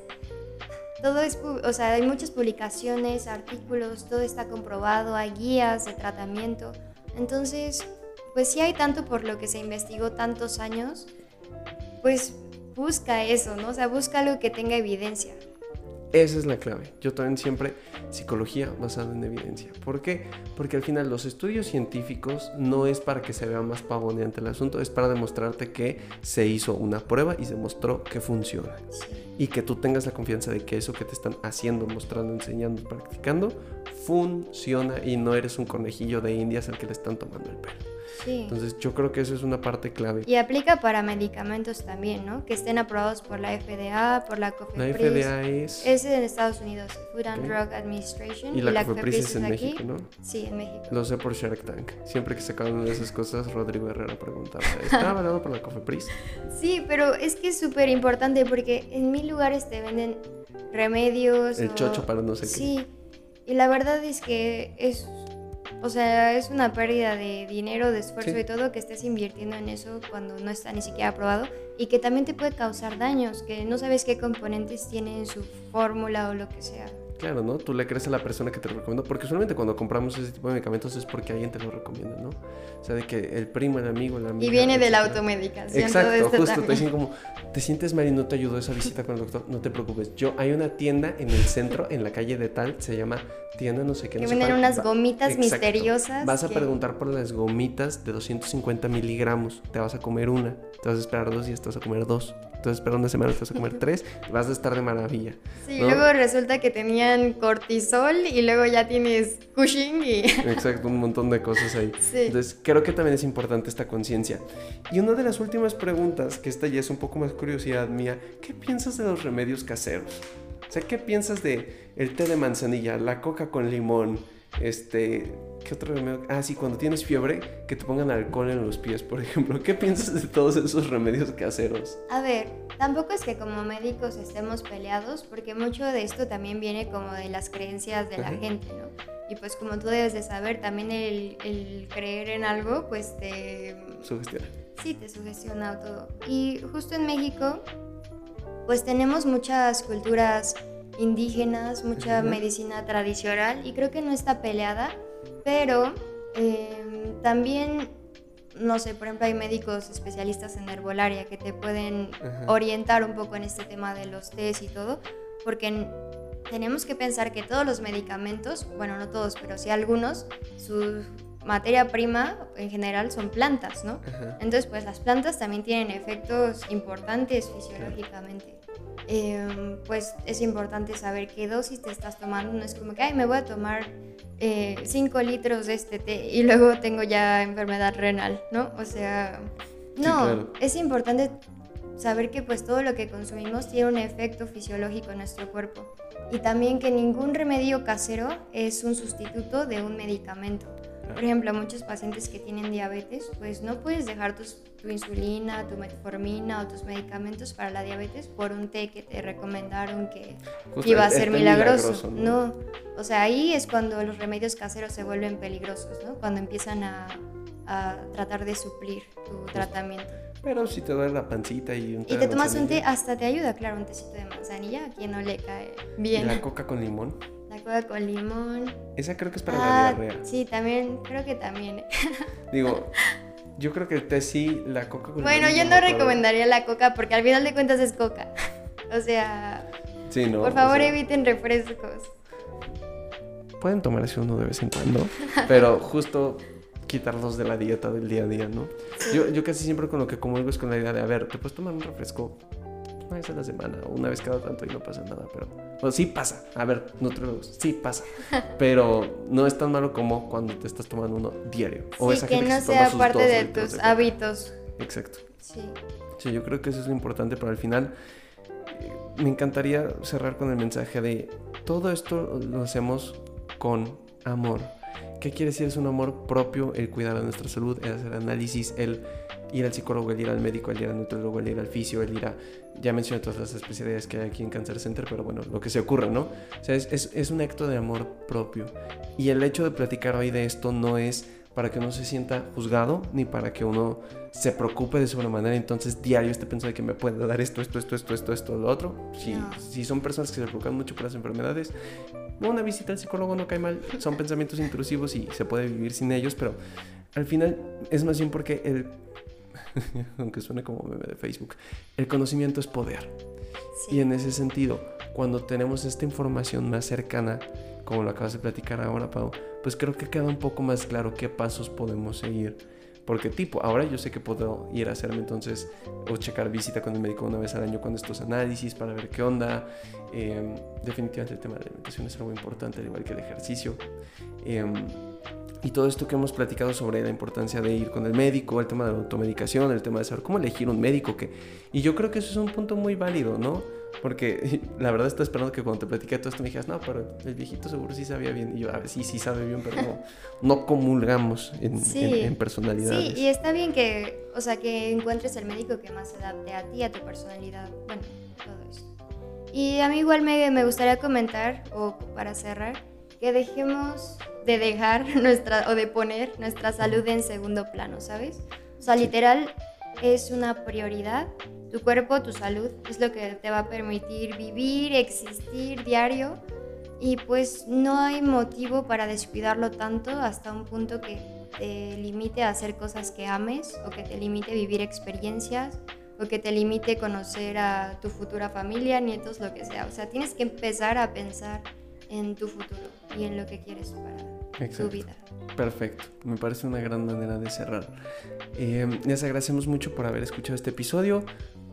todo es, o sea, hay muchas publicaciones, artículos, todo está comprobado, hay guías de tratamiento. Entonces, pues si hay tanto por lo que se investigó tantos años, pues busca eso, ¿no? O sea, busca algo que tenga evidencia. Esa es la clave. Yo también siempre psicología basada en evidencia. ¿Por qué? Porque al final los estudios científicos no es para que se vea más pavoneante el asunto, es para demostrarte que se hizo una prueba y se mostró que funciona. Y que tú tengas la confianza de que eso que te están haciendo, mostrando, enseñando, practicando, funciona y no eres un conejillo de indias al que le están tomando el pelo. Entonces yo creo que eso es una parte clave. Y aplica para medicamentos también, ¿no? Que estén aprobados por la FDA, por la COFEPRIS. La FDA es... Es en Estados Unidos, Food and Drug Administration. Y la, COFEPRIS, es en México, ¿no? Sí, en México. Lo sé por Shark Tank. Siempre que sacaban una de esas cosas, Rodrigo Herrera preguntaba, ¿está avalado por la COFEPRIS? Sí, pero es que es súper importante porque en mil lugares te venden remedios. El chocho para no sé qué. Sí, y la verdad es que es o sea, es una pérdida de dinero, de esfuerzo y todo que estés invirtiendo en eso cuando no está ni siquiera aprobado y que también te puede causar daños, que no sabes qué componentes tiene en su fórmula o lo que sea. Claro, ¿no? Tú le crees a la persona que te lo recomendó, porque usualmente cuando compramos ese tipo de medicamentos es porque alguien te lo recomienda, ¿no? O sea, de que el primo, el amigo, la amiga... Y viene de la automedicación. Exacto, justo te dicen como, te sientes mal y no te ayudó esa visita con el doctor, no te preocupes. Yo, hay una tienda en el centro, en la calle de tal, se llama tienda no sé qué. Que venden unas gomitas misteriosas. Vas a preguntar por las gomitas de 250 miligramos, te vas a comer una, te vas a esperar dos días, te vas a comer dos entonces espera una semana, te vas a comer tres, vas a estar de maravilla. Sí, luego resulta que tenían cortisol y luego ya tienes Cushing y... Exacto, un montón de cosas ahí. Sí. Entonces creo que también es importante esta conciencia. Y una de las últimas preguntas, que esta ya es un poco más curiosidad mía, ¿qué piensas de los remedios caseros? O sea, ¿qué piensas de el té de manzanilla, la coca con limón, este, ¿qué otro remedio? Ah, sí, cuando tienes fiebre, que te pongan alcohol en los pies, por ejemplo. ¿Qué piensas de todos esos remedios caseros? A ver, tampoco es que como médicos estemos peleados, porque mucho de esto también viene como de las creencias de la gente, ¿no? Y pues como tú debes de saber, también el, el creer en algo, pues te... Sugestiona. Sí, te sugestiona todo. Y justo en México, pues tenemos muchas culturas indígenas, mucha medicina tradicional y creo que no está peleada, pero em, también, no sé, por ejemplo hay médicos especialistas en herbolaria que te pueden orientar un poco en este tema de los tés y todo, porque tenemos que pensar que todos los medicamentos, bueno, no todos, pero sí algunos, su materia prima en general son plantas, ¿no? Entonces, pues las plantas también tienen efectos importantes fisiológicamente. Em, pues es importante saber qué dosis te estás tomando. No es como que, ay, me voy a tomar 5 eh, litros de este té y luego tengo ya enfermedad renal, ¿no? O sea, no, es importante saber que pues todo lo que consumimos tiene un efecto fisiológico en nuestro cuerpo y también que ningún remedio casero es un sustituto de un medicamento. Por ejemplo, muchos pacientes que tienen diabetes, pues no puedes dejar tu insulina, tu metformina o tus medicamentos para la diabetes por un té que te recomendaron que iba a ser milagroso. ¿no? o sea, ahí es cuando los remedios caseros se vuelven peligrosos, ¿no? Cuando empiezan a, a tratar de suplir tu tratamiento. Pero si te duele la pancita y un té Y te tomas un té, hasta te ayuda, claro, un tecito de manzanilla, a quien no le cae bien. ¿Y la coca con limón? La coca con limón. Esa creo que es para la ah, diarrea. Sí, también, creo que también. ¿eh? Digo, yo creo que el té sí, la coca con bueno, limón. Bueno, yo no recomendaría la coca porque al final de cuentas es coca. o sea, sí, no, por favor eviten refrescos. Pueden tomarse uno de vez en cuando, pero justo quitarlos de la dieta del día a día, ¿no? Yo, yo casi siempre con lo que como es con la idea de, a ver, te puedes tomar un refresco una vez a la semana, una vez cada tanto y no pasa nada, pero bueno, sí pasa. A ver, nutriólogos, sí pasa. Pero no es tan malo como cuando te estás tomando uno diario. O sí, que no sea parte de tus hábitos. Exacto. Sí. Sí, yo creo que eso es lo importante, pero al final eh, me encantaría cerrar con el mensaje de todo esto lo hacemos con amor. ¿Qué quiere decir? Es un amor propio, el cuidar de nuestra salud, el hacer análisis, el ir al psicólogo, el ir al médico, el ir al nutriólogo, el ir al fisio, el ir a... Ya mencioné todas las especialidades que hay aquí en Cancer Center, pero bueno, lo que se ocurra, ¿no? O sea, es, es, es un acto de amor propio. Y el hecho de platicar hoy de esto no es para que uno se sienta juzgado, ni para que uno se preocupe de sobremanera, entonces diario esté pensando de que me puede dar esto, esto, esto, esto, esto, esto, lo otro. Si, si son personas que se preocupan mucho por las enfermedades, una visita al psicólogo no cae mal, son pensamientos intrusivos y se puede vivir sin ellos, pero al final es más bien porque el aunque suene como meme de Facebook, el conocimiento es poder. Y en ese sentido, cuando tenemos esta información más cercana, como lo acabas de platicar ahora, Pau, pues creo que queda un poco más claro qué pasos podemos seguir. Porque tipo, ahora yo sé que puedo ir a hacerme entonces o checar visita con el médico una vez al año con estos análisis para ver qué onda. Em, definitivamente el tema de la alimentación es algo importante, al igual que el ejercicio. Eh, y todo esto que hemos platicado sobre la importancia de ir con el médico, el tema de la automedicación, el tema de saber cómo elegir un médico. Que... Y yo creo que eso es un punto muy válido, ¿no? Porque la verdad estoy esperando que cuando te platiqué todo esto me dijeras, no, pero el viejito seguro sí sabía bien. Y yo, a ver, sí, sí sabe bien, pero no, no comulgamos en, en, personalidades. Sí, y está bien que, o sea, que encuentres el médico que más se adapte a ti, a tu personalidad. Bueno, todo eso. Y a mí igual me, me gustaría comentar, o para cerrar, que dejemos de dejar nuestra o de poner nuestra salud en segundo plano, ¿sabes? O sea, literal es una prioridad. Tu cuerpo, tu salud es lo que te va a permitir vivir, existir diario. y pues no hay motivo para descuidarlo tanto hasta un punto que te limite a hacer cosas que ames o que te limite vivir experiencias o que te limite conocer a tu futura familia, nietos, lo que sea. O sea, tienes que empezar a pensar en tu futuro y en lo que quieres para tu vida. Perfecto, me parece una gran manera de cerrar. Eh, les agradecemos mucho por haber escuchado este episodio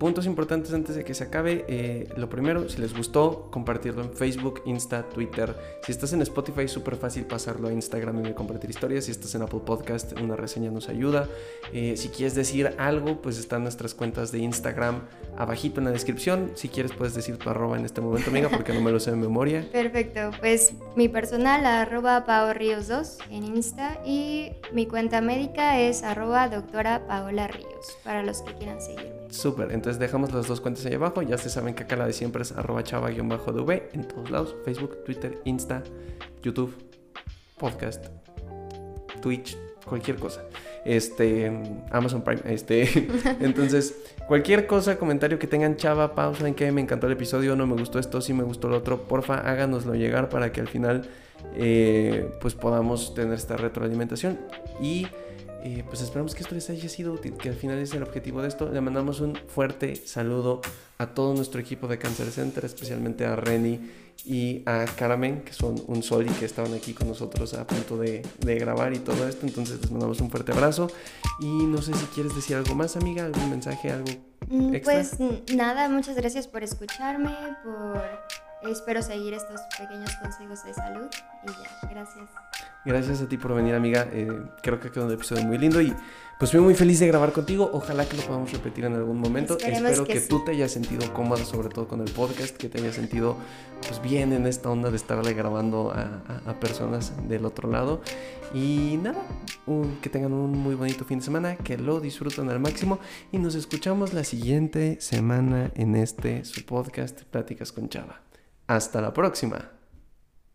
puntos importantes antes de que se acabe. Eh, lo primero, si les gustó, compartirlo en Facebook, Insta, Twitter. Si estás en Spotify, súper fácil pasarlo a Instagram y compartir historias. Si estás en Apple Podcast, una reseña nos ayuda. Eh, si quieres decir algo, pues están nuestras cuentas de Instagram abajito en la descripción. Si quieres, puedes decir tu arroba en este momento, amiga, porque no me lo sé de memoria. Perfecto, pues mi personal, arroba Ríos 2 en Insta y mi cuenta médica es arroba doctora Paola Ríos, para los que quieran seguirme. Súper, entonces dejamos las dos cuentas ahí abajo. Ya se saben que acá la de siempre es arroba chava-dv en todos lados. Facebook, Twitter, Insta, YouTube, podcast, Twitch, cualquier cosa. Este, Amazon Prime, este. entonces, cualquier cosa, comentario que tengan, chava, pausa, en que me encantó el episodio, no me gustó esto, sí me gustó lo otro, porfa, háganoslo llegar para que al final, eh, pues podamos tener esta retroalimentación. Y eh, pues esperamos que esto les haya sido útil, que al final es el objetivo de esto. Le mandamos un fuerte saludo a todo nuestro equipo de Cancer Center, especialmente a Reni y a Caramen, que son un sol y que estaban aquí con nosotros a punto de, grabar y todo esto. Entonces les mandamos un fuerte abrazo. Y no sé si quieres decir algo más, amiga, algún mensaje, algo mm, extra. Pues nada, muchas gracias por escucharme, por espero seguir estos pequeños consejos de salud y ya, gracias. Gracias a ti por venir, amiga. Eh, creo que quedó un episodio muy lindo y pues fui muy feliz de grabar contigo. Ojalá que lo podamos repetir en algún momento. Espero que, tú te hayas sentido cómoda, sobre todo con el podcast, que te hayas sentido pues bien en esta onda de estarle grabando a, personas del otro lado. Y nada, que tengan un muy bonito fin de semana, que lo disfruten al máximo y nos escuchamos la siguiente semana en este su podcast Pláticas con Chava. Hasta la próxima.